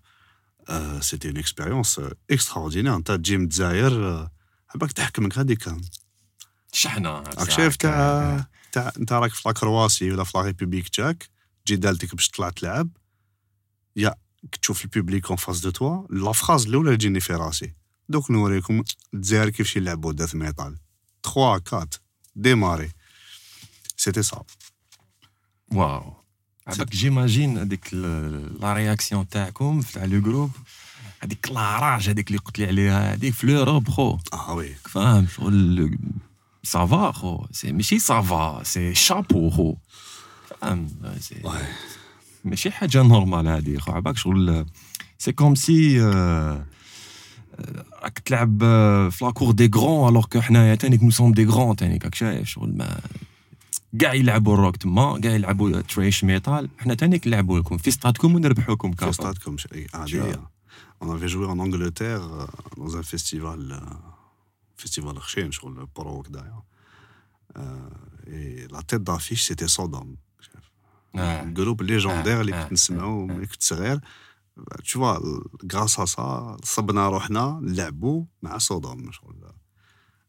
C'était une expérience euh, extraordinaire. انت تجي من الجزائر حبك تحكمك هذيك شحنة راك شايف تاع تاع انت راك في لاكرواسي ولا في لا ريبوبليك تاعك تجي دالتك باش تطلع تلعب يا تشوف البوبليك اون فاس دو توا لا فراز الأولى اللي تجيني في راسي. دوك نوريكم الجزائر كيفاش يلعبوا داث ميتال. 3 4 ديماري. سيتي صا واو عباك جيماجين هذيك ال- لا رياكسيون تاعكم تاع لو جروب هذيك لاراج هذيك اللي قلت لي عليها هذيك في لوروب خو اه وي فاهم شغل سافا خو سي ماشي سافا سي شابو خو فاهم سي واي ماشي حاجه نورمال هذه خو عباك شغل سي كوم سي راك تلعب آه، في لاكور دي غرون الوغ كو حنايا تانيك نو سوم دي غرون تانيك راك شايف شغل ما كاع يلعبوا الروك تما كاع يلعبوا تريش ميتال. حنا ثاني نلعبوا لكم. في ستادكم ونربحوكم كاع في ستادكم عادية. أنا في جوي ان انجلتير دون ان فيستيفال فيستيفال خشين شغل برو وكدا اي لا تيت دافيش سيتي صدام جروب ليجوندير اللي كنت نسمعو ملي كنت صغير تشوا غراس ا صبنا روحنا نلعبو مع صدام شغل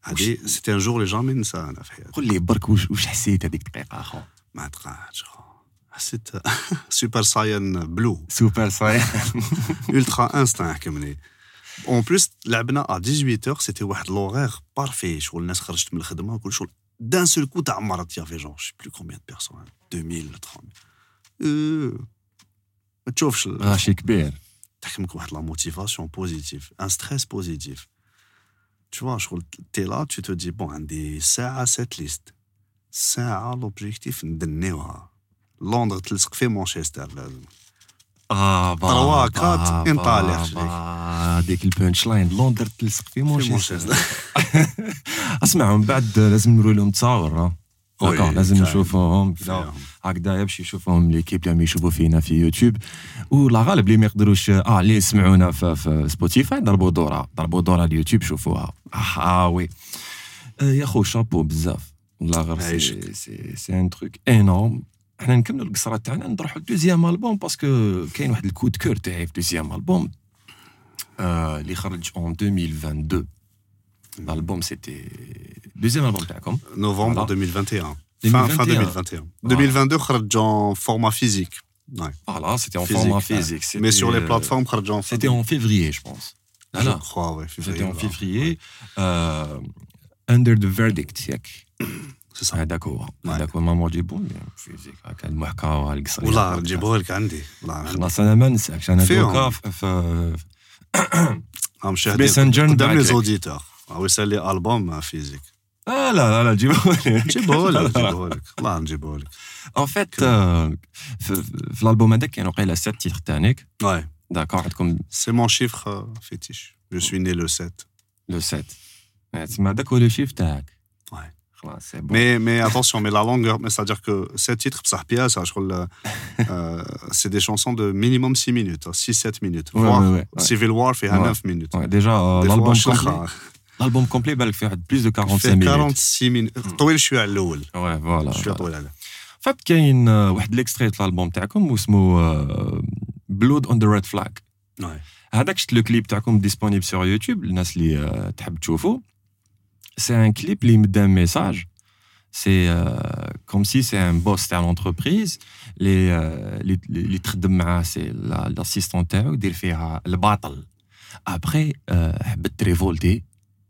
هذه سيتي ان جور لي جامي ننساها انا في حياتي قول لي برك واش واش حسيت هذيك الدقيقه اخو ما تقعدش خو. حسيت سوبر ساين بلو سوبر صاي الترا انستان حكمني اون بلوس لعبنا ا 18 اور سيتي واحد لوغير بارفي شغل الناس خرجت من الخدمه وكل شغل دان سول كو تعمرت يافي جون شي بلو كومبيان دو بيرسون 2000 ولا 3000 أه، ما تشوفش ال- غاشي كبير تحكمك واحد لا موتيفاسيون بوزيتيف ان ستريس بوزيتيف Tu vois, tu es là, tu te dis, bon, des à cette liste. à l'objectif, Londres, tu le Manchester. آه تروا كات انطالع هذيك البانش لاين لندن تلصق في مانشستر اسمع من بعد لازم نوري لهم تصاور لازم نشوفوهم هكذايا باش يشوفوهم ليكيب اللي يشوفوا فينا في يوتيوب. ولا غالب اللي ما يقدروش آه اللي يسمعونا في, في سبوتيفاي ضربوا دورة ضربوا دورة اليوتيوب شوفوها. آه وي. يا خو شابو بزاف. والله غير سي سي ان تروك انورم حنا نكملوا القصرة تاعنا نروحوا لدوزيام ألبوم باسكو كاين واحد الكود كور تاعي في دوزيام ألبوم. اللي خرج اون 2022 L'album, c'était deuxième album تاعكم. Novembre 2021 fin, fin 2021 2022 خرج en format physique ouais. voilà c'était en physique, format physique mais sur les plateformes خرج en c'était en février je pense je crois ouais c'était en février euh, Under the Verdict ياك سي سا هذاك هو هذاك هو مامون جيبو فيزيك هكا المحكى القصريه والله نجيبوه لك عندي خلاص انا ما نساكش انا دوكا في في ميسنجر قدام لي زوديتور هو يسالي البوم فيزيك لا لا لا جيبوه لك جيبوه لك جيبوه لك والله نجيبوه لك اون فيت في الالبوم هذاك كاين وقيله 7 تيتر تاعك واي داكور عندكم سي مون شيفر فيتيش جو سوي ني لو 7 لو 7 تسمى هذاك هو لو شيف تاعك واي Mais, mais attention, mais la longueur, mais c'est-à-dire que ces titres, euh, c'est des chansons de minimum 6 minutes, 6-7 minutes. Ouais, voire, ouais, ouais, Civil War fait 9 minutes. déjà, euh, l'album complet, l'album complet va le faire plus de 45 minutes. 46 minutes. طويل شويه على الاول. Ouais, voilà. شويه طويل عليه. فات كاين واحد الاكستري تاع الالبوم تاعكم واسمه بلود اون ذا ريد فلاج. هذاك شفت لو كليب تاعكم ديسپونيبل سور يوتيوب الناس اللي تحب تشوفوا. c'est un clip qui met un message. C'est euh, comme si c'est un boss de l'entreprise. Les, euh, les, les, les c'est l'assistant il fait le battle. Après, euh, révolté.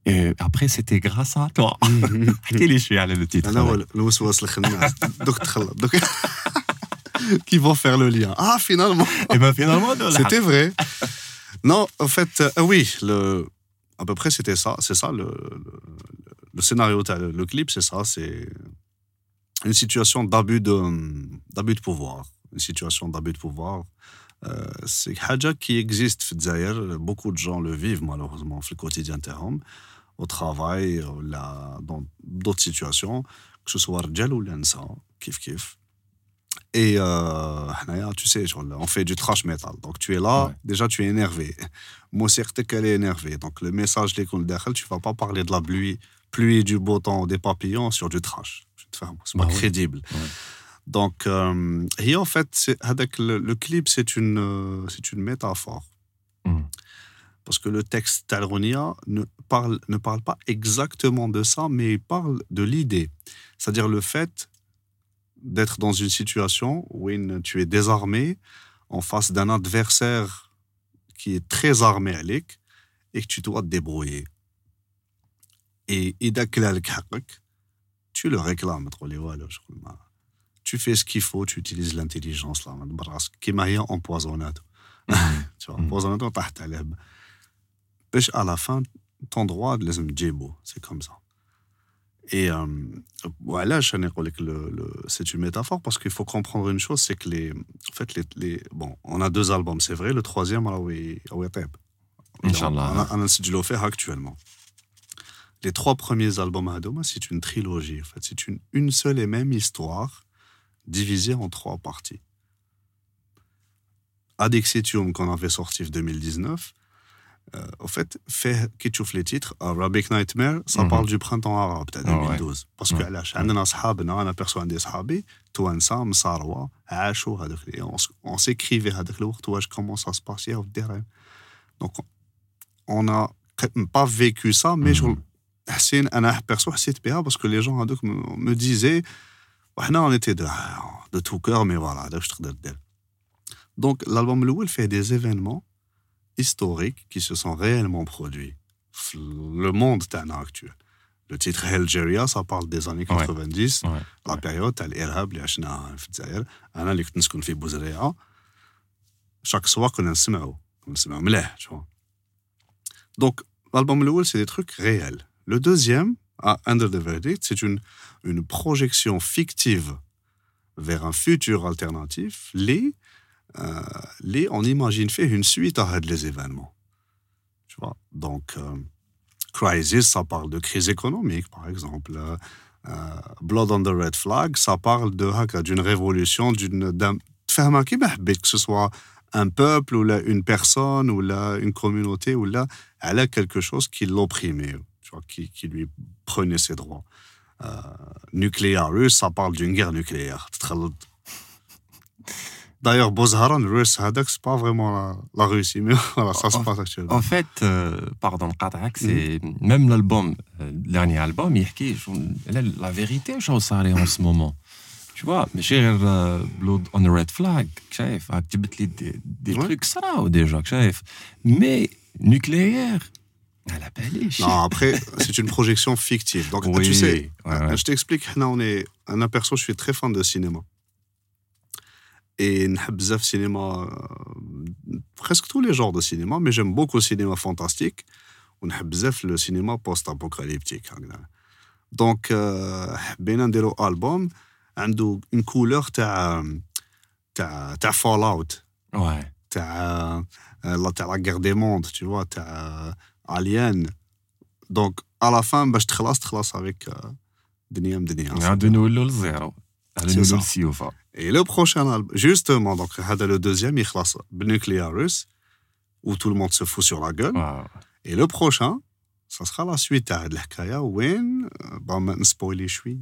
Et après, c'était grâce à toi. Quel est le titre? Qui vont faire le lien. Ah, finalement. Et ben finalement, c'était vrai. Non, en fait, euh, oui, le, à peu près, c'était ça. C'est ça le, le, le scénario, le clip, c'est ça. C'est une situation d'abus de, d'abus de pouvoir. Une situation d'abus de pouvoir. Euh, c'est Hadja qui existe Beaucoup de gens le vivent malheureusement le quotidien au travail, dans d'autres situations, que ce soit Rjal ou l'Ansa, kif kif. Et euh, tu sais, on fait du trash metal. Donc tu es là, déjà tu es énervé. Moi, c'est qu'elle est énervée. Donc le message, tu ne vas pas parler de la pluie, pluie, du beau temps, des papillons sur du trash. C'est pas crédible. Donc, euh, et en fait, avec le, le, clip, c'est une, euh, c'est une métaphore. Hmm. Parce que le texte Talronia ne parle, ne parle pas exactement de ça, mais il parle de l'idée. C'est-à-dire le fait d'être dans une situation où tu es désarmé en face d'un adversaire qui est très armé à et que tu dois te débrouiller. Et tu le réclames, tu fais ce qu'il faut, tu utilises l'intelligence qui m'a empoisonné. Tu vois, empoisonné, à la fin, ton droit de les c'est comme ça. Et euh, c'est une métaphore parce qu'il faut comprendre une chose, c'est que les, en fait, les, les, bon, on a deux albums, c'est vrai. Le troisième, Inch'Allah. On a un fait actuellement. Les trois premiers albums à c'est une trilogie. En fait, c'est une, une seule et même histoire divisée en trois parties. Adexitium qu'on avait sorti en 2019, euh, euh, au fait, fait qui tu les titres, Arabic Nightmare, ça mhm. parle du printemps arabe, ah de 2012. Parce que là, on a personne des sahabis, toi, ensemble, Sarwa, Acho, on s'écrivait à toi, comment ça se passait, Donc, on n'a pas vécu ça, mais je mhm. Hassin, je perçois cette PA parce que les gens me disaient, on était de, de tout cœur, mais voilà, je Donc, l'album Louel fait des événements historiques qui se sont réellement produits. Le monde actuel. Le titre Algeria, ça parle des années 90, ouais, ouais, la ouais. période, l'Irhab, les Hachna, الجزائر. أنا اللي كنت نسكن في بوزريعة. Chaque soir, كنا نسمعوا. كنا نسمعوا مليح, tu vois. Donc, l'album le c'est des trucs réels. Le deuxième, Under the Verdict, c'est une, une projection fictive vers un futur alternatif. Les, euh, les on imagine fait une suite à les événements. Tu vois? Donc, euh, Crisis, ça parle de crise économique, par exemple. Euh, Blood on the Red Flag, ça parle d'une révolution, d'une que ce soit un peuple ou là, une personne ou là, une communauté ou là, elle a quelque chose qui l'opprimait, qui, qui lui prenait ses droits. Euh, nucléaire ça parle d'une guerre nucléaire. D'ailleurs, Bozharan, le Hadak, c'est pas vraiment la, Russie, mais ça se passe actuellement. En fait, euh, pardon, Qatak, c'est mm-hmm. même l'album, euh, le dernier album, il y a la vérité, je ça en ce moment. Tu vois, mais j'ai euh, Blood on the Red Flag, chef, des, ah, des ouais. trucs ça ou déjà, chef. Mais nucléaire, à la belle Non, après, c'est une projection fictive. Donc, tu sais, je t'explique, on est un aperçu, je suis très fan de cinéma. et نحب بزاف cinéma presque tous les genres de cinéma mais j'aime beaucoup le cinéma fantastique ونحب بزاف le cinéma post-apocalyptique donc حبينا نديرو album عنده اون كولور تاع تاع تاع فول اوت ouais تاع تاع لا غير دي موند tu vois تاع الين دونك على فان باش تخلص تخلص افيك دنيا مدنيا نعاودو نولو للزيرو نعاودو نولو للسيوفه et le prochain album, justement, donc, le deuxième, il Bnuclearus, où tout le monde se fout sur la gueule. Et le prochain, ça sera la suite à l'Hakaya, Win. Euh, bon, maintenant, spoiler, je suis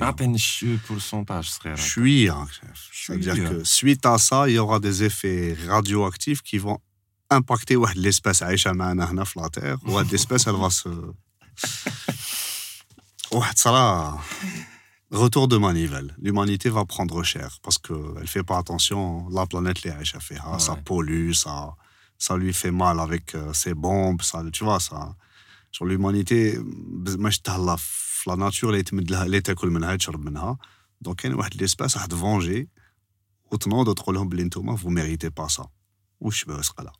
À peine je pourcentage, frère. Je suis C'est-à-dire que suite à ça, il y aura des effets radioactifs qui vont impacter l'espèce Aïcha Manahna la Terre, ou l'espèce, elle va se. Ouais, ça là. Retour de manivelle. L'humanité va prendre cher parce qu'elle ne fait pas attention. La planète, les HFA, ah, ça pollue, ça, ça lui fait mal avec euh, ses bombes. Tu vois, ça. Sur l'humanité, la nature, elle est hein. Donc, il y a l'espèce à te venger. Autant d'autres l'homme, vous ne méritez pas ça. Ou je vais ce cas-là.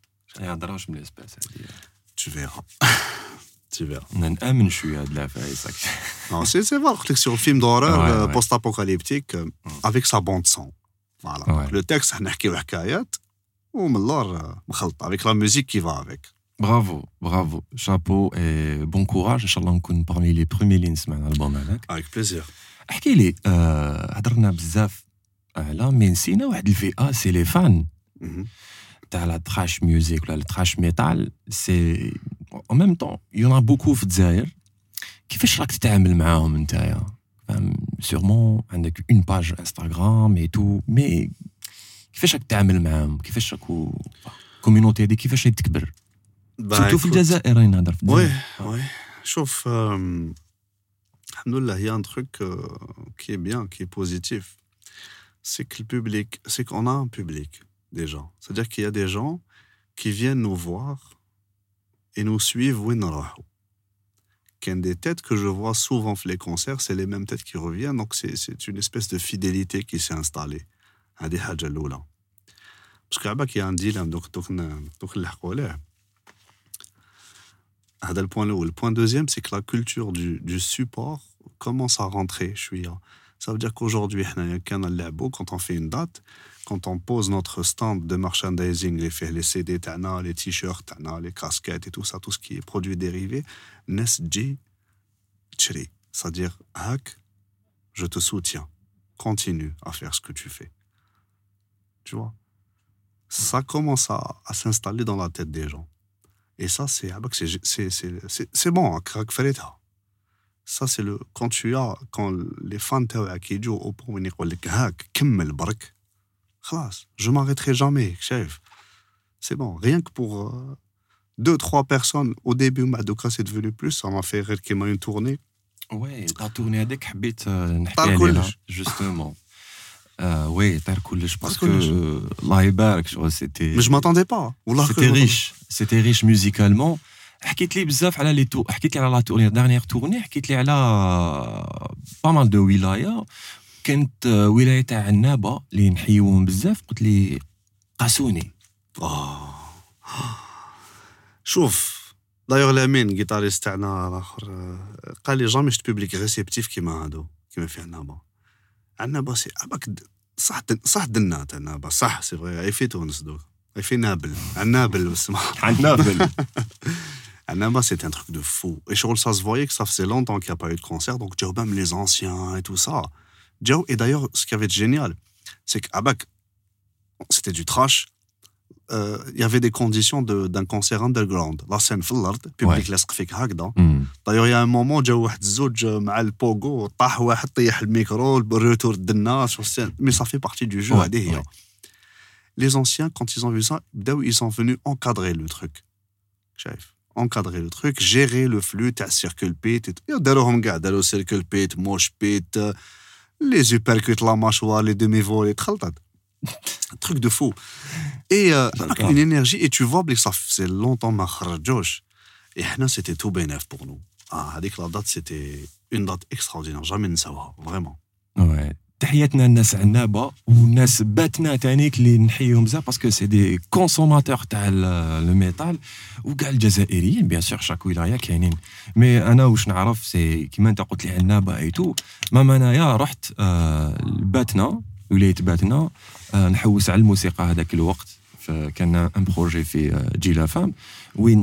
Tu verras. tu verras نامن شويه هاد العفايس non c'est c'est vrai قلت لك sur film d'horreur post apocalyptique avec sa bande son voilà le texte نحكيو حكايات ومن اللور مخلطه avec la musique qui va avec Bravo, bravo. Chapeau et bon courage. Inch'Allah, on compte parmi les premiers lignes de l'album. Avec plaisir. احكي لي هضرنا بزاف على مي نسينا واحد الفئه سي لي فان تاع لا تراش ميوزيك ولا التراش ميتال سي او ميم طون يون بوكو في الجزائر كيفاش راك تتعامل معاهم نتايا فاهم سيغمون عندك اون باج انستغرام اي تو مي كيفاش راك تتعامل معاهم كيفاش راكو الكوميونيتي هذه كيفاش تكبر Surtout في الجزائر نهضر في الجزائر وي وي شوف الحمد لله il y a un truc qui est bien qui est positif c'est que le public c'est qu'on a un public déjà c'est-à-dire qu'il y a des gens qui viennent nous voir et nous suivent وين نروحوا كاين des têtes que je vois souvent في les concerts c'est les mêmes têtes qui reviennent donc c'est c'est une espèce de fidélité qui s'est installée هذه حاجه الاولى باسكو عباك يا ان ديلام دوك دوك دوك نلحقوا عليه le point Le point deuxième, c'est que la culture du, du, support commence à rentrer. Je suis, ça veut dire qu'aujourd'hui, quand on fait une date, quand on pose notre stand de merchandising, les, les CD, les t-shirts, les casquettes et tout ça, tout ce qui est produit dérivé, Nesji Chri. C'est-à-dire, Hak, je te soutiens. Continue à faire ce que tu fais. Tu vois? Ça commence à, à s'installer dans la tête des gens. Et ça, c'est c'est bon, ça c'est le quand tu as quand les fans qui disent au point ils bark je m'arrêterai jamais chef c'est bon rien que pour euh, deux trois personnes au début Madoka c'est devenu plus ça m'a fait rire qu'il m'a une tournée ouais la tournée avec habite justement euh, oui, parce que Allah يبارك c'était Mais je m'attendais pas. C'était riche, c'était riche musicalement. حكيت لي بزاف على لي تو حكيت لي على لا تورني دارنيير تورني حكيت لي على با مال دو ولايه كانت ولاية تاع عنابة اللي نحيوهم بزاف قلت لي قاسوني. شوف دايوغ لامين جيتاريست تاعنا الآخر قال لي جامي شت بوبليك ريسيبتيف كيما هادو كيما في عنابة. عنابة سي أباك صح صح دنات عنابة صح سي فغي في تونس دوك في نابل عنابل بس عنابل. Annaba, c'est un truc de fou. Et Charles, ça se voyait que ça faisait longtemps qu'il n'y a pas eu de concert, donc Joe, même les anciens et tout ça. Joe, et d'ailleurs, ce qui avait de génial, c'est qu'Abak, c'était du trash. Euh, il y avait des conditions d'un concert underground. La scène fillard, le public laisse fait هكذا. D'ailleurs, il y a un moment, جا واحد الزوج مع البوغو طاح واحد طيح الميكرو الريتور د الناس mais ça fait partie du jeu هذه هي. Les anciens, quand ils ont vu ça, ils sont venus encadrer le truc. شايف encadrer le truc, gérer le flux, ta circle pit, le circle pit, moche pit, les uppercuts, la mâchoire, les demi-volées, un truc de fou. Et euh, une énergie, et tu vois, ça faisait longtemps ma. Et c'était tout bénéf pour nous. Ah, avec la date, c'était une date extraordinaire, jamais ne savoir, vraiment. Ouais. تحياتنا للناس عنابة والناس باتنا تانيك اللي نحييهم بزاف باسكو سي دي كونسوماتور تاع لو ميتال وكاع الجزائريين بيان سور شاك ولايه كاينين. مي أنا واش نعرف سي كيما أنت قلت لي عنابة اي تو ماما أنايا رحت آه باتنا وليت باتنا آه نحوس على الموسيقى هذاك الوقت. كان ان بروجي في آه جيلا فام وين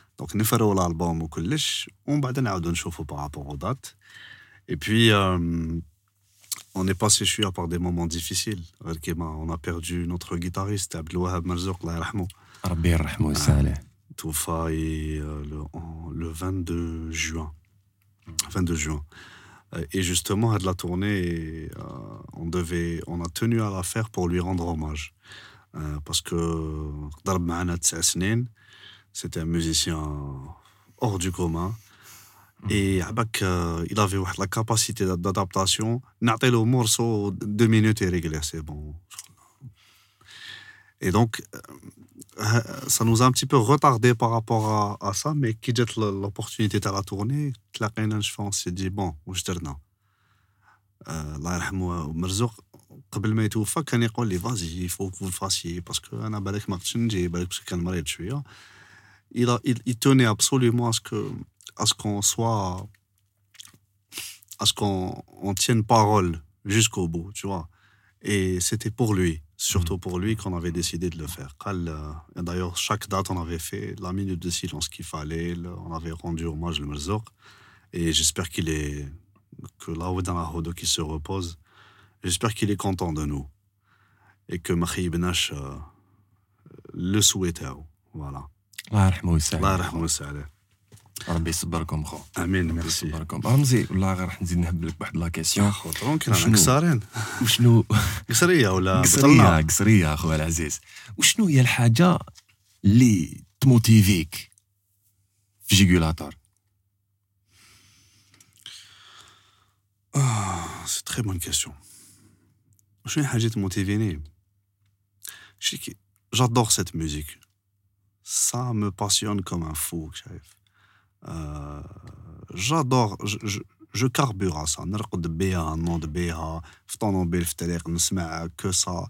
Donc, nous ferons l'album au collège. On va donner un chauffe par rapport aux dates. Et puis, euh, on est passé, je suis, par des moments difficiles. On a perdu notre guitariste, Abdelouahab Marzouk, Rabbi yarhamou Tout failli le 22 juin. 22 juin. Et justement, à de la tournée, euh, on, devait, on a tenu à la faire pour lui rendre hommage. Euh, parce que Darb Ma'ana c'était un musicien hors du commun. Mhm. Et euh, il avait la capacité d'adaptation. le morceau, deux minutes et réglé, c'est bon. Et donc, euh, ça nous a un petit peu retardé par rapport à, ça, mais qui dit l'opportunité de la tournée, on s'est dit, bon, où je الله يرحمه مرزوق قبل ما يتوفى كان يقول لي فازي يفو فاسي باسكو انا بالك ما قدرتش نجي بالك باسكو كان مريض شويه il, a, il, il, tenait absolument à ce que à ce qu'on soit à ce qu'on on tienne parole jusqu'au bout, tu vois. Et c'était pour lui, surtout pour lui, qu'on avait décidé de le faire. D'ailleurs, chaque date, on avait fait la minute de silence qu'il fallait, on avait rendu hommage le Merzouk. Et j'espère qu'il est, que là-haut dans la Hodo qui se repose, j'espère qu'il est content de nous. Et que Mahi Benash euh, le souhaitait. Voilà. الله يرحمه ويسعده. الله يرحمه ويسعده. ربي يصبركم خو. آمين ميرسي يصبركم. رمزي والله غير راح نزيد نهب لك واحد لا كيسيون. خو أنا قصارين وشنو؟ قصرية ولا قصرية قصرية اخويا العزيز. وشنو هي الحاجة اللي تموتيفيك في جيجولاتور آه سي تري بون كيسيون شنو حاجة تموتيفيني؟ شي جادور سيت ميوزيك ça me passionne comme un fou, chef. Euh, j'adore, je, je, je, carbure à ça. نرقد بها نوض بها في طوموبيل في الطريق نسمع que ça.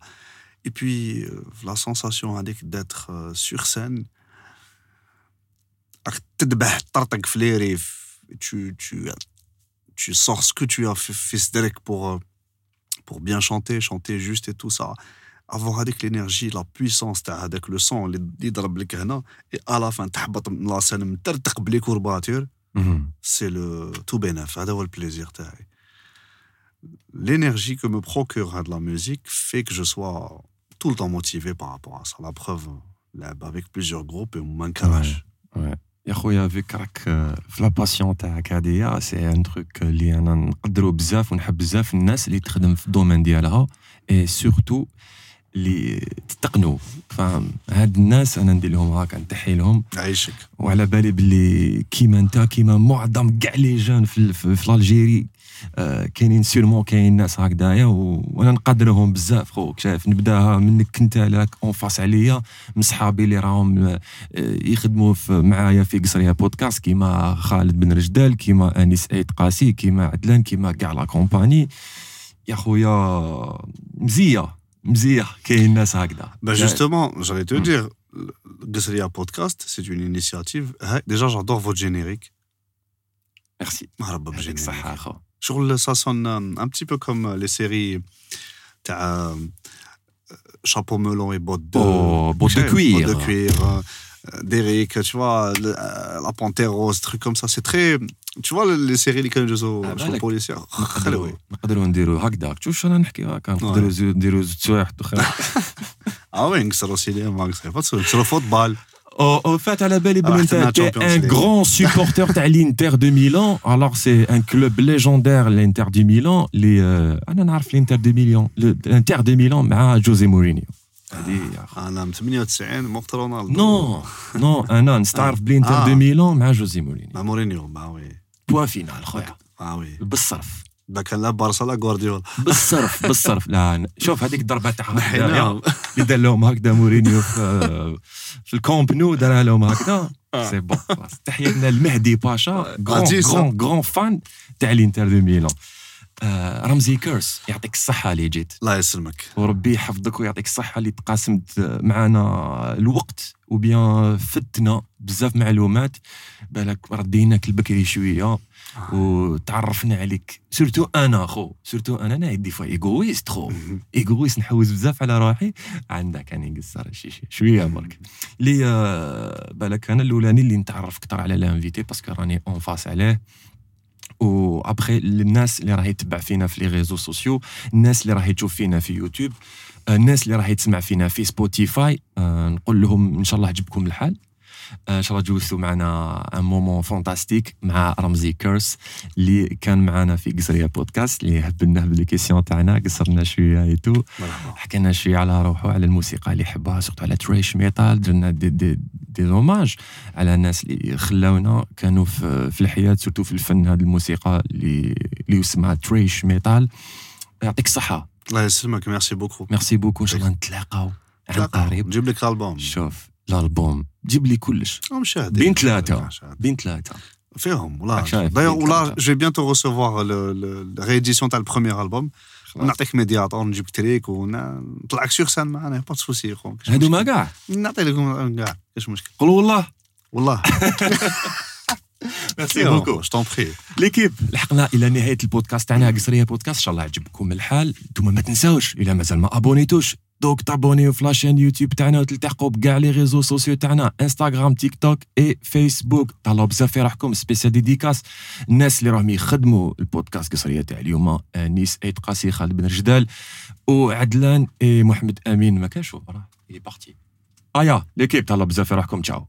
Et puis la sensation هذيك d'être euh, sur scène تذبح تطرطق في les ريف tu, tu, tu sors ce que tu as fait, fait pour, euh, pour bien chanter, chanter juste et tout ça avoir avec l'énergie, la puissance avec le son اللي يضرب لك هنا et à la fin تحبط من لا سين مترتق بلي كورباتور c'est le tout bénef هذا هو البليزير تاعي l'énergie que me procure de la musique fait que je sois tout le temps motivé par rapport à ça la preuve avec plusieurs groupes et ما نكرهش يا خويا فيك راك في لا باسيون تاعك هاديا سي ان تروك اللي انا نقدرو بزاف ونحب بزاف الناس اللي تخدم في الدومين ديالها اي سورتو اللي تتقنوا. فاهم؟ هاد الناس أنا ندير لهم هكا نتحي لهم. يعيشك وعلى بالي باللي كيما أنت كيما معظم كاع لي جون في, في, في الجيري آه كاينين سيرمون كاين ناس هكذايا وأنا نقدرهم بزاف خوك شايف؟ نبداها منك انت لك اون فاس عليا من صحابي اللي راهم آه يخدموا معايا في قصريه بودكاست كيما خالد بن رجدال كيما أنيس ايت قاسي كيما عدلان كيما كاع لا كومباني. يا خويا مزية. مزيه كاين ناس هكذا Ben justement, j'allais te Mm. dire, Gusseria Podcast, c'est une initiative. Hey, Déjà, j'adore votre générique. ميرسي مرحبا يعطيك بالجينيريك الصحه اخو شغل ça sonne un petit peu comme les séries تاع chapeau melon et bottes de Oh, bottes de شايف؟ cuir. bottes de cuir euh, d'Eric tu vois le- euh, la panthère rose trucs comme ça c'est très tu vois les séries اللي كانوا يجوزوا Ah, شغل بالك. بوليسيا نقدروا خلوي نقدروا نديروا هكذا شوف شنو نحكي هكا نقدروا زو- نديروا زوج سوايع اخرى اه وين نكسروا سينما نكسروا نكسروا فوتبال او فات على بالي بلي راح انت تلعب تي Champions ان League. غران سوبورتور تاع الانتر دو ميلان الوغ سي ان كلوب ليجوندير الانتر دو ميلان اللي آه، انا نعرف الانتر دو ميلان الانتر دو ميلان مع جوزي مورينيو هذه يا أخو. انا من 98 وقت بوان فينال خويا. آه وي. بالصرف. داك لا بارسا لا غوارديولا بالصرف بالصرف. لا شوف هذيك الضربة تاعها اللي دار لهم هكذا مورينيو في, الكومب نو دارها لهم هكذا. آه. سي بون تحياتنا لمهدي باشا غون غون فان تاع الانتر دو ميلان. آه، رمزي كيرس يعطيك الصحة اللي جيت. الله يسلمك. وربي يحفظك ويعطيك الصحة اللي تقاسمت معنا الوقت وبيان فتنا بزاف معلومات. بالك رديناك البكري شوية وتعرفنا عليك. سورتو أنا خو سورتو أنا أنا دي فوا إيغويست خو. إيغويست نحوز بزاف على روحي. عندك أنا نقصر شي شي شوية برك. لي آه، بالك أنا الأولاني اللي نتعرف أكثر على لانفيتي باسكو راني أون فاس عليه. و ابخي الناس اللي راهي تتبع فينا في لي ريزو سوسيو الناس اللي راهي تشوف فينا في يوتيوب الناس اللي راهي تسمع فينا في سبوتيفاي نقول لهم ان شاء الله عجبكم الحال آه، إن شاء الله جوزتوا معنا ان مومون فانتاستيك مع رمزي كيرس اللي كان معنا في قصرية بودكاست اللي هبلناه بالكيسيون تاعنا قصرنا شوية ايتو مرحبا. حكينا شوية على روحه على الموسيقى اللي يحبها سورتو على تريش ميتال درنا دي, دي, دي زوماج على الناس اللي خلاونا كانوا في, في الحياة سورتو في الفن هذه الموسيقى اللي اللي اسمها تريش ميتال يعطيك الصحة. الله يسلمك ميرسي بوكو ميرسي بوكو إن شاء الله نتلاقاو. عن قريب. نجيب لك البوم شوف. الألبوم. جيب لي كلش. بين ثلاثة. بين ثلاثة. فيهم شايف دايوغ ثلاثة. جو بيانتو ريسيفوار الريديسيون تاع البروميير البوم نعطيك ميدياتور نجيب تريك ونطلعك سيغ سان معنا با سوسي خو كاش هادو ما. كاع نعطي لكم كاع كاش مشكل قولوا والله والله ميرسي بوكو جو بري ليكيب لحقنا إلى نهايه البودكاست تاعنا قصريه بودكاست ان شاء الله يعجبكم الحال أنتم ما تنساوش الا مازال ما ابونيتوش دوك تابونيو في لاشين يوتيوب تاعنا وتلتحقوا بكاع لي ريزو سوسيو تاعنا انستغرام تيك توك اي فيسبوك طلعوا بزاف في روحكم سبيسيال ديديكاس الناس اللي راهم يخدموا البودكاست قصريه تاع اليوم انيس ايت قاسي خالد بن رجدال وعدلان اي محمد امين ما كانش راه اللي بارتي ايا ليكيب تهلاو بزاف في روحكم تشاو